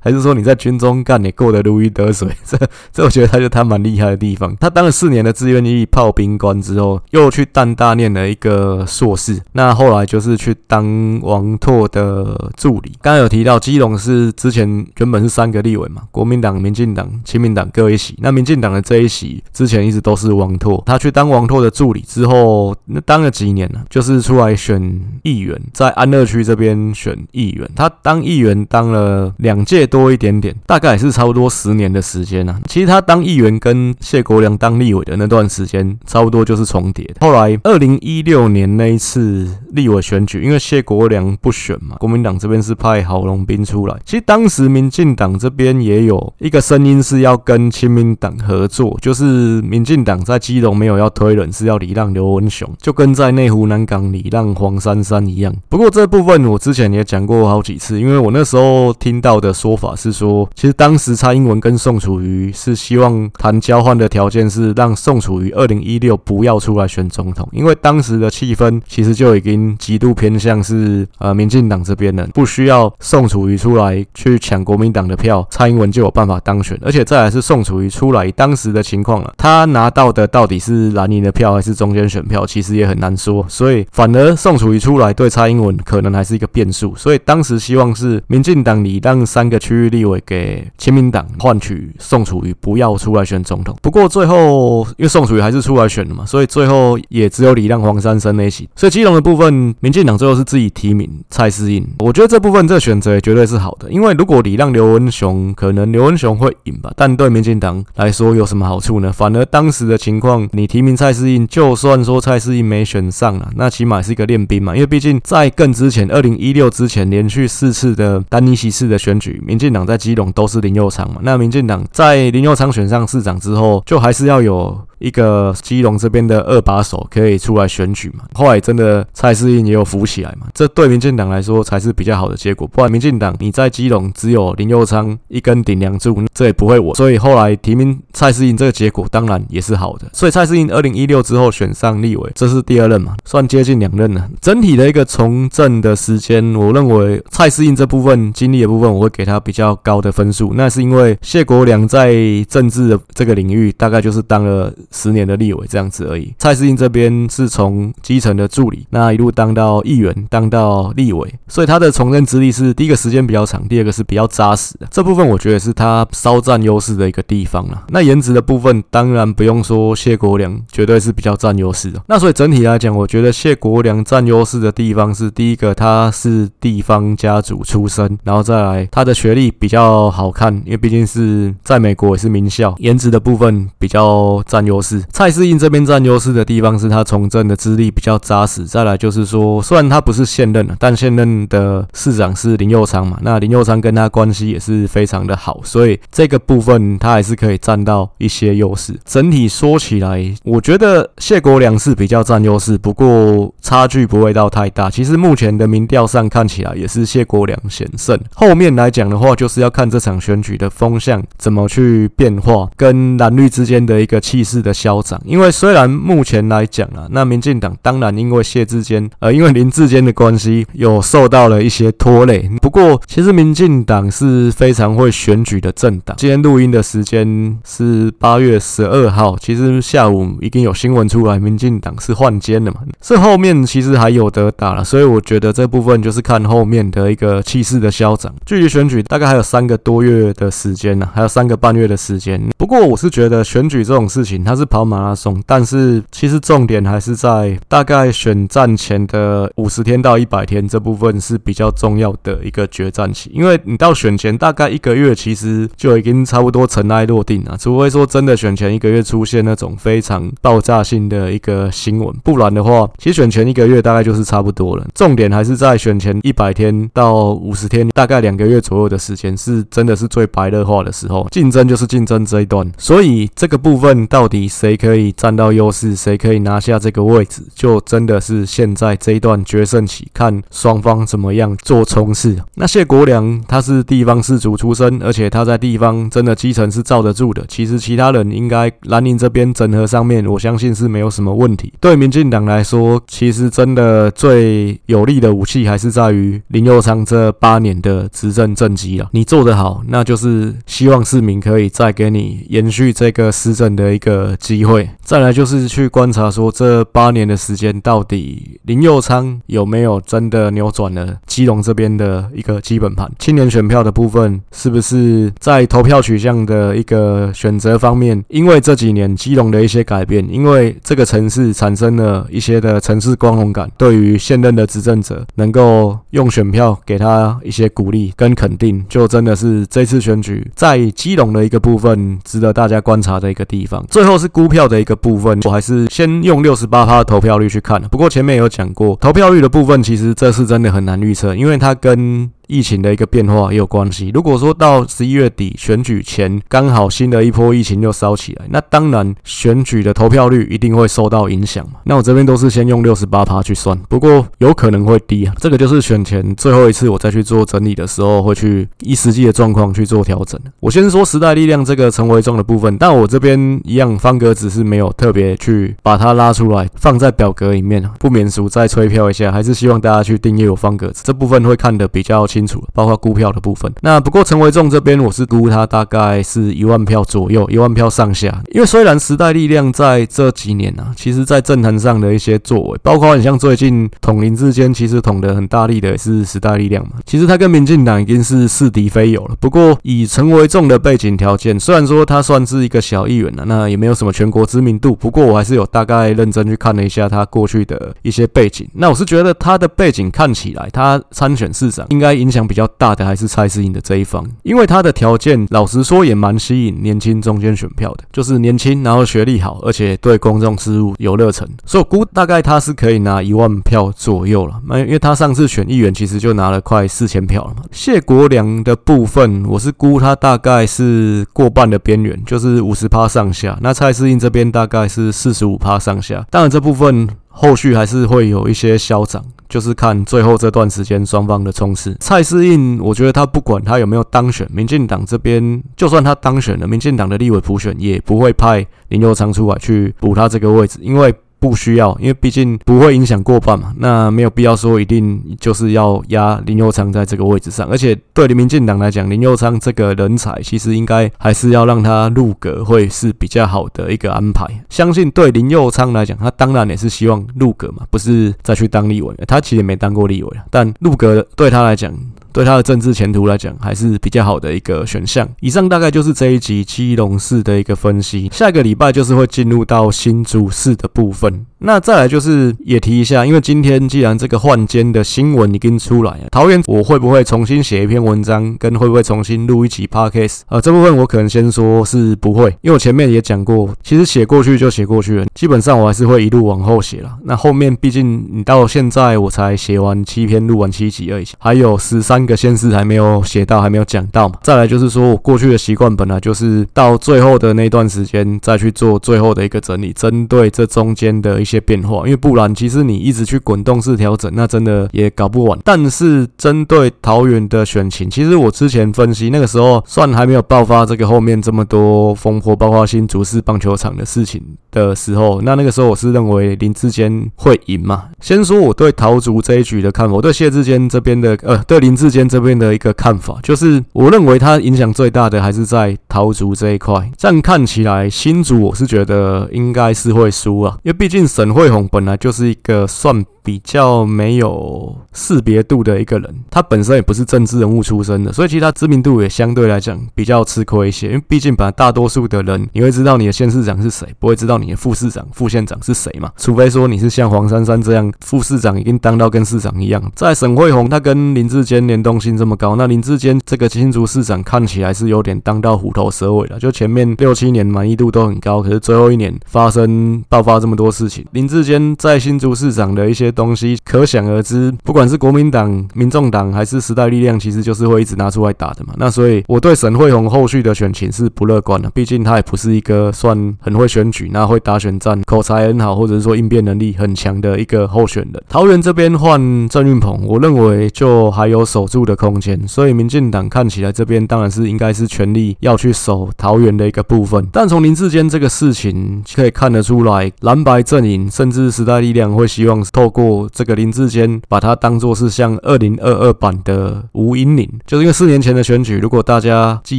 还是说你在军中干，你过得如鱼得水？这这我觉得他就他蛮厉害的地方。他当了四年的志愿役炮兵官之后，又去淡大念了一个硕士，那后来就是去当王拓的助理。刚刚有提到基隆是之前原本是三个立委嘛，国民党、民进党、亲民党各一席。那民进党的这一席之前一直都是王拓，他去当王拓的助理之后。那当了几年呢？就是出来选议员，在安乐区这边选议员。他当议员当了两届多一点点，大概也是差不多十年的时间呢。其实他当议员跟谢国梁当立委的那段时间，差不多就是重叠的。后来二零一六年那一次立委选举，因为谢国梁不选嘛，国民党这边是派郝龙斌出来。其实当时民进党这边也有一个声音是要跟亲民党合作，就是民进党在基隆没有要推人，是要礼让刘文雄。就跟在内湖南港礼让黄珊珊一样。不过这部分我之前也讲过好几次，因为我那时候听到的说法是说，其实当时蔡英文跟宋楚瑜是希望谈交换的条件是让宋楚瑜二零一六不要出来选总统，因为当时的气氛其实就已经极度偏向像是呃民进党这边的，不需要宋楚瑜出来去抢国民党的票，蔡英文就有办法当选。而且再来是宋楚瑜出来，当时的情况了，他拿到的到底是蓝营的票还是中间选票，其实。也很难说，所以反而宋楚瑜出来对蔡英文可能还是一个变数，所以当时希望是民进党礼让三个区域立委给亲民党，换取宋楚瑜不要出来选总统。不过最后因为宋楚瑜还是出来选了嘛，所以最后也只有礼让黄珊珊那一席。所以基隆的部分，民进党最后是自己提名蔡适应。我觉得这部分这选择也绝对是好的，因为如果礼让刘文雄，可能刘文雄会赢吧，但对民进党来说有什么好处呢？反而当时的情况，你提名蔡适应，就算说蔡适应。没选上了，那起码是一个练兵嘛，因为毕竟在更之前，二零一六之前连续四次的丹尼西市的选举，民进党在基隆都是林佑昌嘛。那民进党在林佑昌选上市长之后，就还是要有。一个基隆这边的二把手可以出来选举嘛？后来真的蔡适应也有扶起来嘛？这对民进党来说才是比较好的结果。不然民进党你在基隆只有林佑昌一根顶梁柱，这也不会稳。所以后来提名蔡适应这个结果当然也是好的。所以蔡适应二零一六之后选上立委，这是第二任嘛？算接近两任了。整体的一个从政的时间，我认为蔡适应这部分经历的部分，我会给他比较高的分数。那是因为谢国梁在政治的这个领域大概就是当了。十年的立委这样子而已。蔡适应这边是从基层的助理，那一路当到议员，当到立委，所以他的从政资历是第一个时间比较长，第二个是比较扎实的。这部分我觉得是他稍占优势的一个地方了。那颜值的部分当然不用说，谢国梁绝对是比较占优势的。那所以整体来讲，我觉得谢国梁占优势的地方是第一个，他是地方家族出身，然后再来他的学历比较好看，因为毕竟是在美国也是名校，颜值的部分比较占优势。蔡适应这边占优势的地方是他从政的资历比较扎实，再来就是说，虽然他不是现任了，但现任的市长是林佑昌嘛，那林佑昌跟他关系也是非常的好，所以这个部分他还是可以占到一些优势。整体说起来，我觉得谢国梁是比较占优势，不过差距不会到太大。其实目前的民调上看起来也是谢国梁险胜。后面来讲的话，就是要看这场选举的风向怎么去变化，跟蓝绿之间的一个气势的消长。因为虽然目前来讲啊，那民进党当然因为谢志坚，呃，因为林志间的关系，有受到了一些拖累。不过，其实民进党是非常会选举的政党。今天录音的时间是八月十二号，其实下午已经有新闻出来，民进党是换监了嘛？这后面其实还有得打了，所以我觉得这部分就是看后面的一个气势的消长。距离选举大概还有三个多月的时间呢，还有三个半月的时间。不过我是觉得选举这种事情，它是跑马拉松，但是其实重点还是在大概选战前的五十天到一百天这部分是比较重要的一个决战期，因为你到选前大概一个月，其实就已经差不多尘埃落定了，除非说真的选前一个月出现那种非常爆炸性的一个新闻，不然的话，其实选前一个月大概就是差不多了。重点还是在选前一百天到五十天，大概两个月左右的时间，是真的是最白热化的时候，竞争就是竞争这一段。所以这个部分到底谁可以占到优势，谁可以拿下这个位置，就真的是现在这一段决胜期，看双方怎么样做冲刺。那谢国梁他是地方士族出身，而且他在地方真的基层是罩得住的。其实其他人应该兰陵这边整合上面，我相信是没有什么问题。对民进党来说，其实真的。最有力的武器还是在于林佑昌这八年的。执政政绩了。你做得好，那就是希望市民可以再给你延续这个施政的一个机会。再来就是去观察说，这八年的。时间到底林佑昌有有没有真的扭转了基隆这边的一个基本盘？青年选票的部分是不是在投票取向的一个选择方面？因为这几年基隆的一些改变，因为这个城市产生了一些的城市光荣感，对于现任的执政者能够用选票给他一些鼓励跟肯定，就真的是这次选举在基隆的一个部分值得大家观察的一个地方。最后是估票的一个部分，我还是先用六十八趴的投票率去看。不过前面有讲过，投票率的部分其实这次真的很难预测，因为它跟疫情的一个变化也有关系。如果说到十一月底选举前，刚好新的一波疫情又烧起来，那当然选举的投票率一定会受到影响嘛。那我这边都是先用六十八趴去算，不过有可能会低啊。这个就是选前最后一次我再去做整理的时候，会去依实际的状况去做调整。我先说时代力量这个陈维仲的部分，但我这边一样方格子是没有特别去把它拉出来放在表格里面，不免俗再催票一下，还是希望大家去订阅我方格子，这部分会看得比较清。清楚，包括估票的部分。那不过陈维仲这边，我是估他大概是一万票左右，一万票上下。因为虽然时代力量在这几年啊，其实在政坛上的一些作为，包括你像最近统林之间，其实统得很大力的也是时代力量嘛。其实他跟民进党已经是似敌非友了。不过以陈维仲的背景条件，虽然说他算是一个小议员了，那也没有什么全国知名度。不过我还是有大概认真去看了一下他过去的一些背景。那我是觉得他的背景看起来，他参选市长应该影。响比较大的还是蔡适应的这一方，因为他的条件老实说也蛮吸引年轻中间选票的，就是年轻，然后学历好，而且对公众事务有热忱，所以我估大概他是可以拿一万票左右了。那因为他上次选议员其实就拿了快四千票了嘛。谢国梁的部分，我是估他大概是过半的边缘，就是五十趴上下。那蔡适应这边大概是四十五趴上下，当然这部分。后续还是会有一些消长，就是看最后这段时间双方的冲刺。蔡适应，我觉得他不管他有没有当选，民进党这边就算他当选了，民进党的立委普选也不会派林佑昌出来去补他这个位置，因为不需要，因为毕竟不会影响过半嘛，那没有必要说一定就是要压林佑昌在这个位置上。而且对民进党来讲，林佑昌这个人才其实应该还是要让他入阁会是比较好的一个安排。相信对林佑昌来讲，他当然也是希望入阁嘛，不是再去当立委。他其实也没当过立委，但入阁对他来讲。对他的政治前途来讲，还是比较好的一个选项。以上大概就是这一集基隆市的一个分析。下一个礼拜就是会进入到新竹市的部分。那再来就是也提一下，因为今天既然这个换监的新闻已经出来了，桃园我会不会重新写一篇文章，跟会不会重新录一集 podcast？呃，这部分我可能先说是不会，因为我前面也讲过，其实写过去就写过去了，基本上我还是会一路往后写了。那后面毕竟你到现在我才写完七篇，录完七集而已，还有十三个县市还没有写到，还没有讲到嘛。再来就是说我过去的习惯本来就是到最后的那段时间再去做最后的一个整理，针对这中间的一些。些变化，因为不然，其实你一直去滚动式调整，那真的也搞不完。但是针对桃园的选情，其实我之前分析那个时候，算还没有爆发这个后面这么多风波，包括新竹市棒球场的事情的时候，那那个时候我是认为林志坚会赢嘛。先说我对桃竹这一局的看法，我对谢志坚这边的，呃，对林志坚这边的一个看法，就是我认为他影响最大的还是在桃竹这一块。这样看起来，新竹我是觉得应该是会输啊，因为毕竟。沈慧虹本来就是一个算。比较没有识别度的一个人，他本身也不是政治人物出身的，所以其实他知名度也相对来讲比较吃亏一些。因为毕竟本来大多数的人，你会知道你的县市长是谁，不会知道你的副市长、副县长是谁嘛？除非说你是像黄珊珊这样，副市长已经当到跟市长一样。在沈慧虹，他跟林志坚联动性这么高，那林志坚这个新竹市长看起来是有点当到虎头蛇尾了。就前面六七年满意度都很高，可是最后一年发生爆发这么多事情，林志坚在新竹市长的一些。东西可想而知，不管是国民党、民众党还是时代力量，其实就是会一直拿出来打的嘛。那所以我对沈慧虹后续的选情是不乐观的，毕竟他也不是一个算很会选举、那会打选战、口才很好，或者是说应变能力很强的一个候选人。桃园这边换郑运鹏，我认为就还有守住的空间，所以民进党看起来这边当然是应该是全力要去守桃园的一个部分。但从林志坚这个事情可以看得出来，蓝白阵营甚至时代力量会希望透过。这个林志坚把他当作是像二零二二版的吴英林，就是因为四年前的选举，如果大家记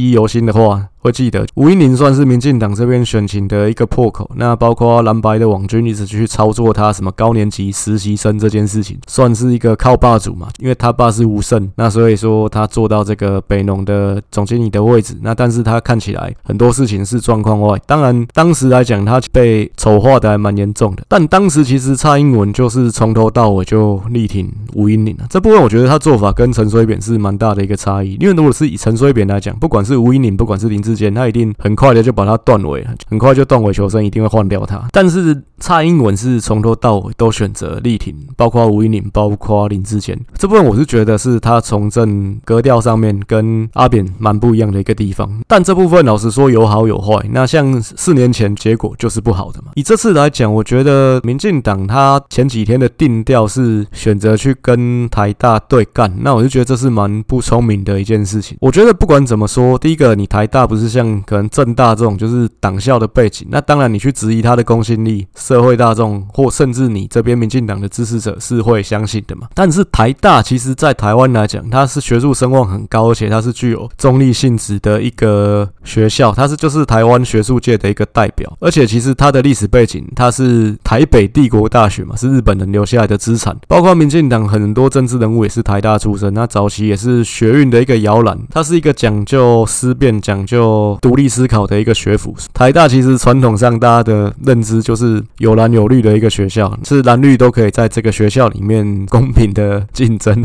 忆犹新的话。会记得吴英林算是民进党这边选情的一个破口，那包括蓝白的网军一直去操作他什么高年级实习生这件事情，算是一个靠霸主嘛，因为他爸是吴胜，那所以说他做到这个北农的总经理的位置，那但是他看起来很多事情是状况外，当然当时来讲他被丑化的还蛮严重的，但当时其实蔡英文就是从头到尾就力挺吴音宁啊，这部分我觉得他做法跟陈水扁是蛮大的一个差异，因为如果是以陈水扁来讲，不管是吴音宁，不管是林志坚。他一定很快的就把他断尾了，很快就断尾求生，一定会换掉他。但是蔡英文是从头到尾都选择力挺，包括吴音宁，包括林志坚。这部分我是觉得是他从政格调上面跟阿扁蛮不一样的一个地方。但这部分老实说有好有坏。那像四年前结果就是不好的嘛。以这次来讲，我觉得呃民进党他前几天的定调是选择去跟台大对干，那我就觉得这是蛮不聪明的一件事情。我觉得不管怎么说，第一个你台大不是。像可能政大这种就是党校的背景，那当然你去质疑他的公信力，社会大众或甚至你这边民进党的支持者是会相信的嘛。但是台大其实在台湾来讲，它是学术声望很高，而且它是具有中立性质的一个学校，它是就是台湾学术界的一个代表。而且其实它的历史背景，它是台北帝国大学嘛，是日本人留下来的资产。包括民进党很多政治人物也是台大出身，那早期也是学运的一个摇篮，它是一个讲究思辨、讲究。独立思考的一个学府，台大其实传统上大家的认知就是有蓝有绿的一个学校，是蓝绿都可以在这个学校里面公平的竞争。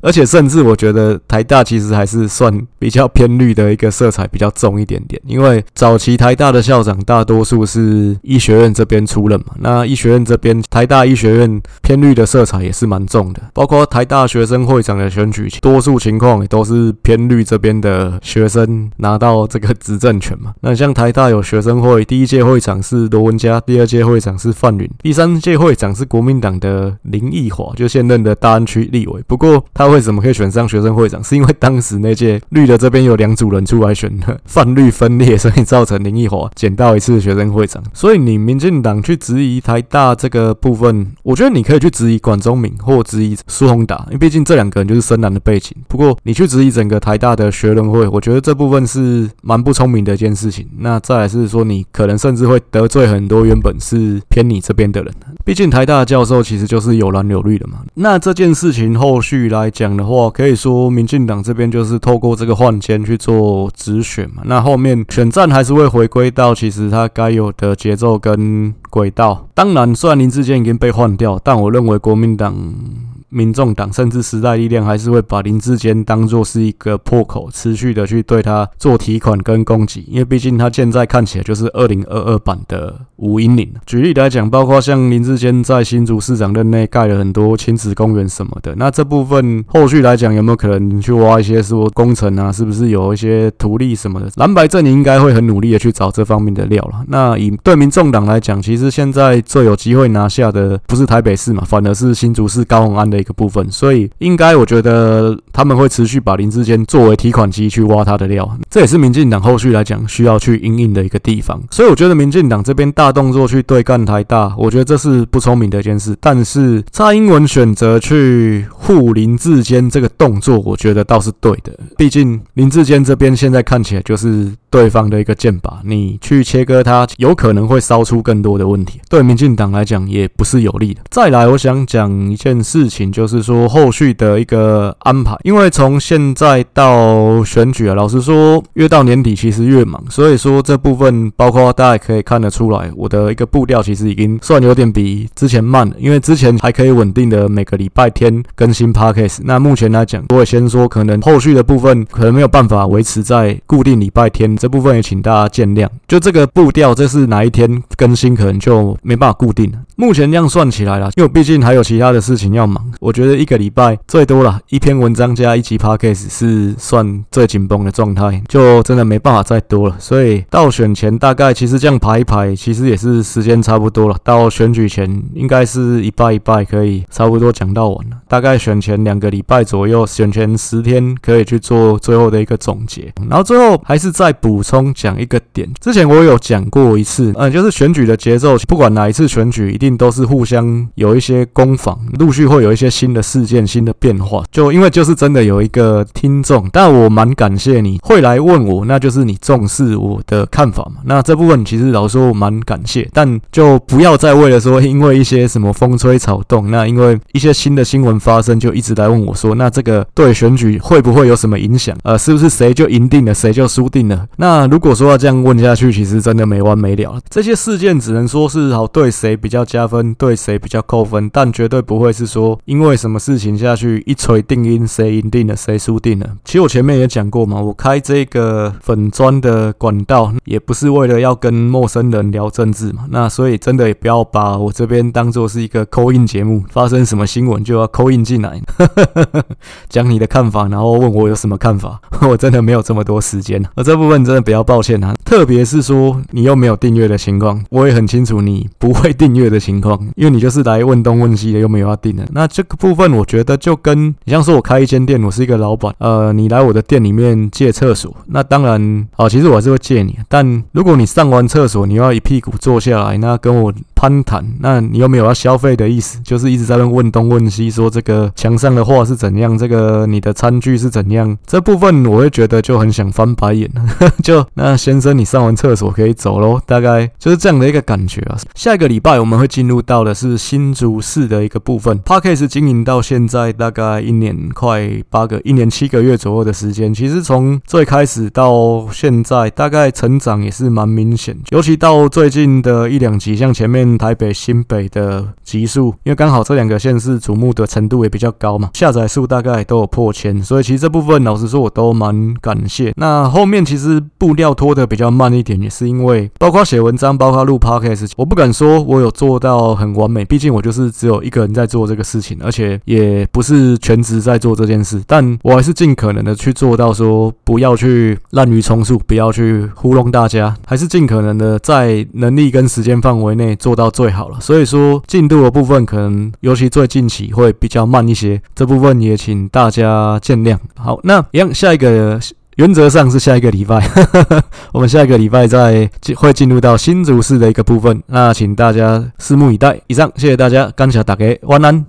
而且甚至我觉得台大其实还是算比较偏绿的一个色彩比较重一点点，因为早期台大的校长大多数是医学院这边出任嘛，那医学院这边台大医学院偏绿的色彩也是蛮重的，包括台大学生会长的选举，多数情况也都是偏绿这边的学生拿到这个执政权嘛。那像台大有学生会，第一届会长是罗文嘉，第二届会长是范云，第三届会长是国民党的林奕华，就现任的大安区立委，不过他。为什么可以选上学生会长，是因为当时那届绿的这边有两组人出来选的，泛绿分裂，所以造成林奕华捡到一次学生会长。所以你民进党去质疑台大这个部分，我觉得你可以去质疑管中闵或质疑苏宏达，因为毕竟这两个人就是深蓝的背景。不过你去质疑整个台大的学伦会，我觉得这部分是蛮不聪明的一件事情。那再来是说，你可能甚至会得罪很多原本是偏你这边的人。毕竟台大的教授其实就是有蓝有绿的嘛。那这件事情后续来讲的话，可以说民进党这边就是透过这个换签去做直选嘛。那后面选战还是会回归到其实他该有的节奏跟轨道。当然，虽然林志坚已经被换掉，但我认为国民党。民众党甚至时代力量还是会把林志坚当作是一个破口，持续的去对他做提款跟攻击，因为毕竟他现在看起来就是二零二二版的吴音宁。举例来讲，包括像林志坚在新竹市长任内盖了很多亲子公园什么的，那这部分后续来讲有没有可能去挖一些说工程啊？是不是有一些图利什么的？蓝白阵营应该会很努力的去找这方面的料了。那以对民众党来讲，其实现在最有机会拿下的不是台北市嘛，反而是新竹市高虹安的。一个部分，所以应该我觉得他们会持续把林志坚作为提款机去挖他的料，这也是民进党后续来讲需要去应应的一个地方。所以我觉得民进党这边大动作去对干台大，我觉得这是不聪明的一件事。但是蔡英文选择去护林志坚这个动作，我觉得倒是对的。毕竟林志坚这边现在看起来就是对方的一个箭靶，你去切割他，有可能会烧出更多的问题，对民进党来讲也不是有利的。再来，我想讲一件事情。就是说后续的一个安排，因为从现在到选举啊，老实说，越到年底其实越忙，所以说这部分包括大家可以看得出来，我的一个步调其实已经算有点比之前慢了，因为之前还可以稳定的每个礼拜天更新 Podcast，那目前来讲，我也先说可能后续的部分可能没有办法维持在固定礼拜天，这部分也请大家见谅。就这个步调，这是哪一天更新，可能就没办法固定了。目前这样算起来了，因为毕竟还有其他的事情要忙。我觉得一个礼拜最多了一篇文章加一集 podcast 是算最紧绷的状态，就真的没办法再多了。所以到选前大概其实这样排一排，其实也是时间差不多了。到选举前应该是一拜一拜可以差不多讲到完了。大概选前两个礼拜左右，选前十天可以去做最后的一个总结。然后最后还是再补充讲一个点，之前我有讲过一次，嗯，就是选举的节奏，不管哪一次选举，一定都是互相有一些攻防，陆续会有一些新的。事件新的变化，就因为就是真的有一个听众，但我蛮感谢你会来问我，那就是你重视我的看法嘛。那这部分其实老实说我蛮感谢，但就不要再为了说因为一些什么风吹草动，那因为一些新的新闻发生，就一直来问我说，那这个对选举会不会有什么影响？呃，是不是谁就赢定了，谁就输定了？那如果说要这样问下去，其实真的没完没了。这些事件只能说是好对谁比较加分，对谁比较扣分，但绝对不会是说因为什么。事情下去一锤定音，谁赢定了，谁输定了。其实我前面也讲过嘛，我开这个粉砖的管道，也不是为了要跟陌生人聊政治嘛。那所以真的也不要把我这边当做是一个扣印节目，发生什么新闻就要扣印进来，讲你的看法，然后问我有什么看法。我真的没有这么多时间，而这部分真的比较抱歉啊。特别是说你又没有订阅的情况，我也很清楚你不会订阅的情况，因为你就是来问东问西的，又没有要订的。那这个部分。我觉得就跟你像说，我开一间店，我是一个老板，呃，你来我的店里面借厕所，那当然，啊，其实我还是会借你，但如果你上完厕所，你要一屁股坐下来，那跟我攀谈，那你又没有要消费的意思，就是一直在那问东问西，说这个墙上的画是怎样，这个你的餐具是怎样，这部分我会觉得就很想翻白眼，就那先生，你上完厕所可以走喽，大概就是这样的一个感觉啊。下一个礼拜我们会进入到的是新竹市的一个部分，Podcast 经营到现在大概一年快八个一年七个月左右的时间，其实从最开始到现在，大概成长也是蛮明显，尤其到最近的一两集，像前面。台北、新北的集数，因为刚好这两个县市瞩目的程度也比较高嘛，下载数大概都有破千，所以其实这部分老实说我都蛮感谢。那后面其实步调拖得比较慢一点，也是因为包括写文章、包括录 podcast，我不敢说我有做到很完美，毕竟我就是只有一个人在做这个事情，而且也不是全职在做这件事，但我还是尽可能的去做到说不要去滥竽充数，不要去糊弄大家，还是尽可能的在能力跟时间范围内做。到最好了。所以说进度的部分可能尤其最近期会比较慢一些，这部分也请大家见谅。好，那一样下一个。原则上是下一个礼拜，我们下一个礼拜再会进入到新竹市的一个部分，那请大家拭目以待。以上，谢谢大家，感谢大家，晚安。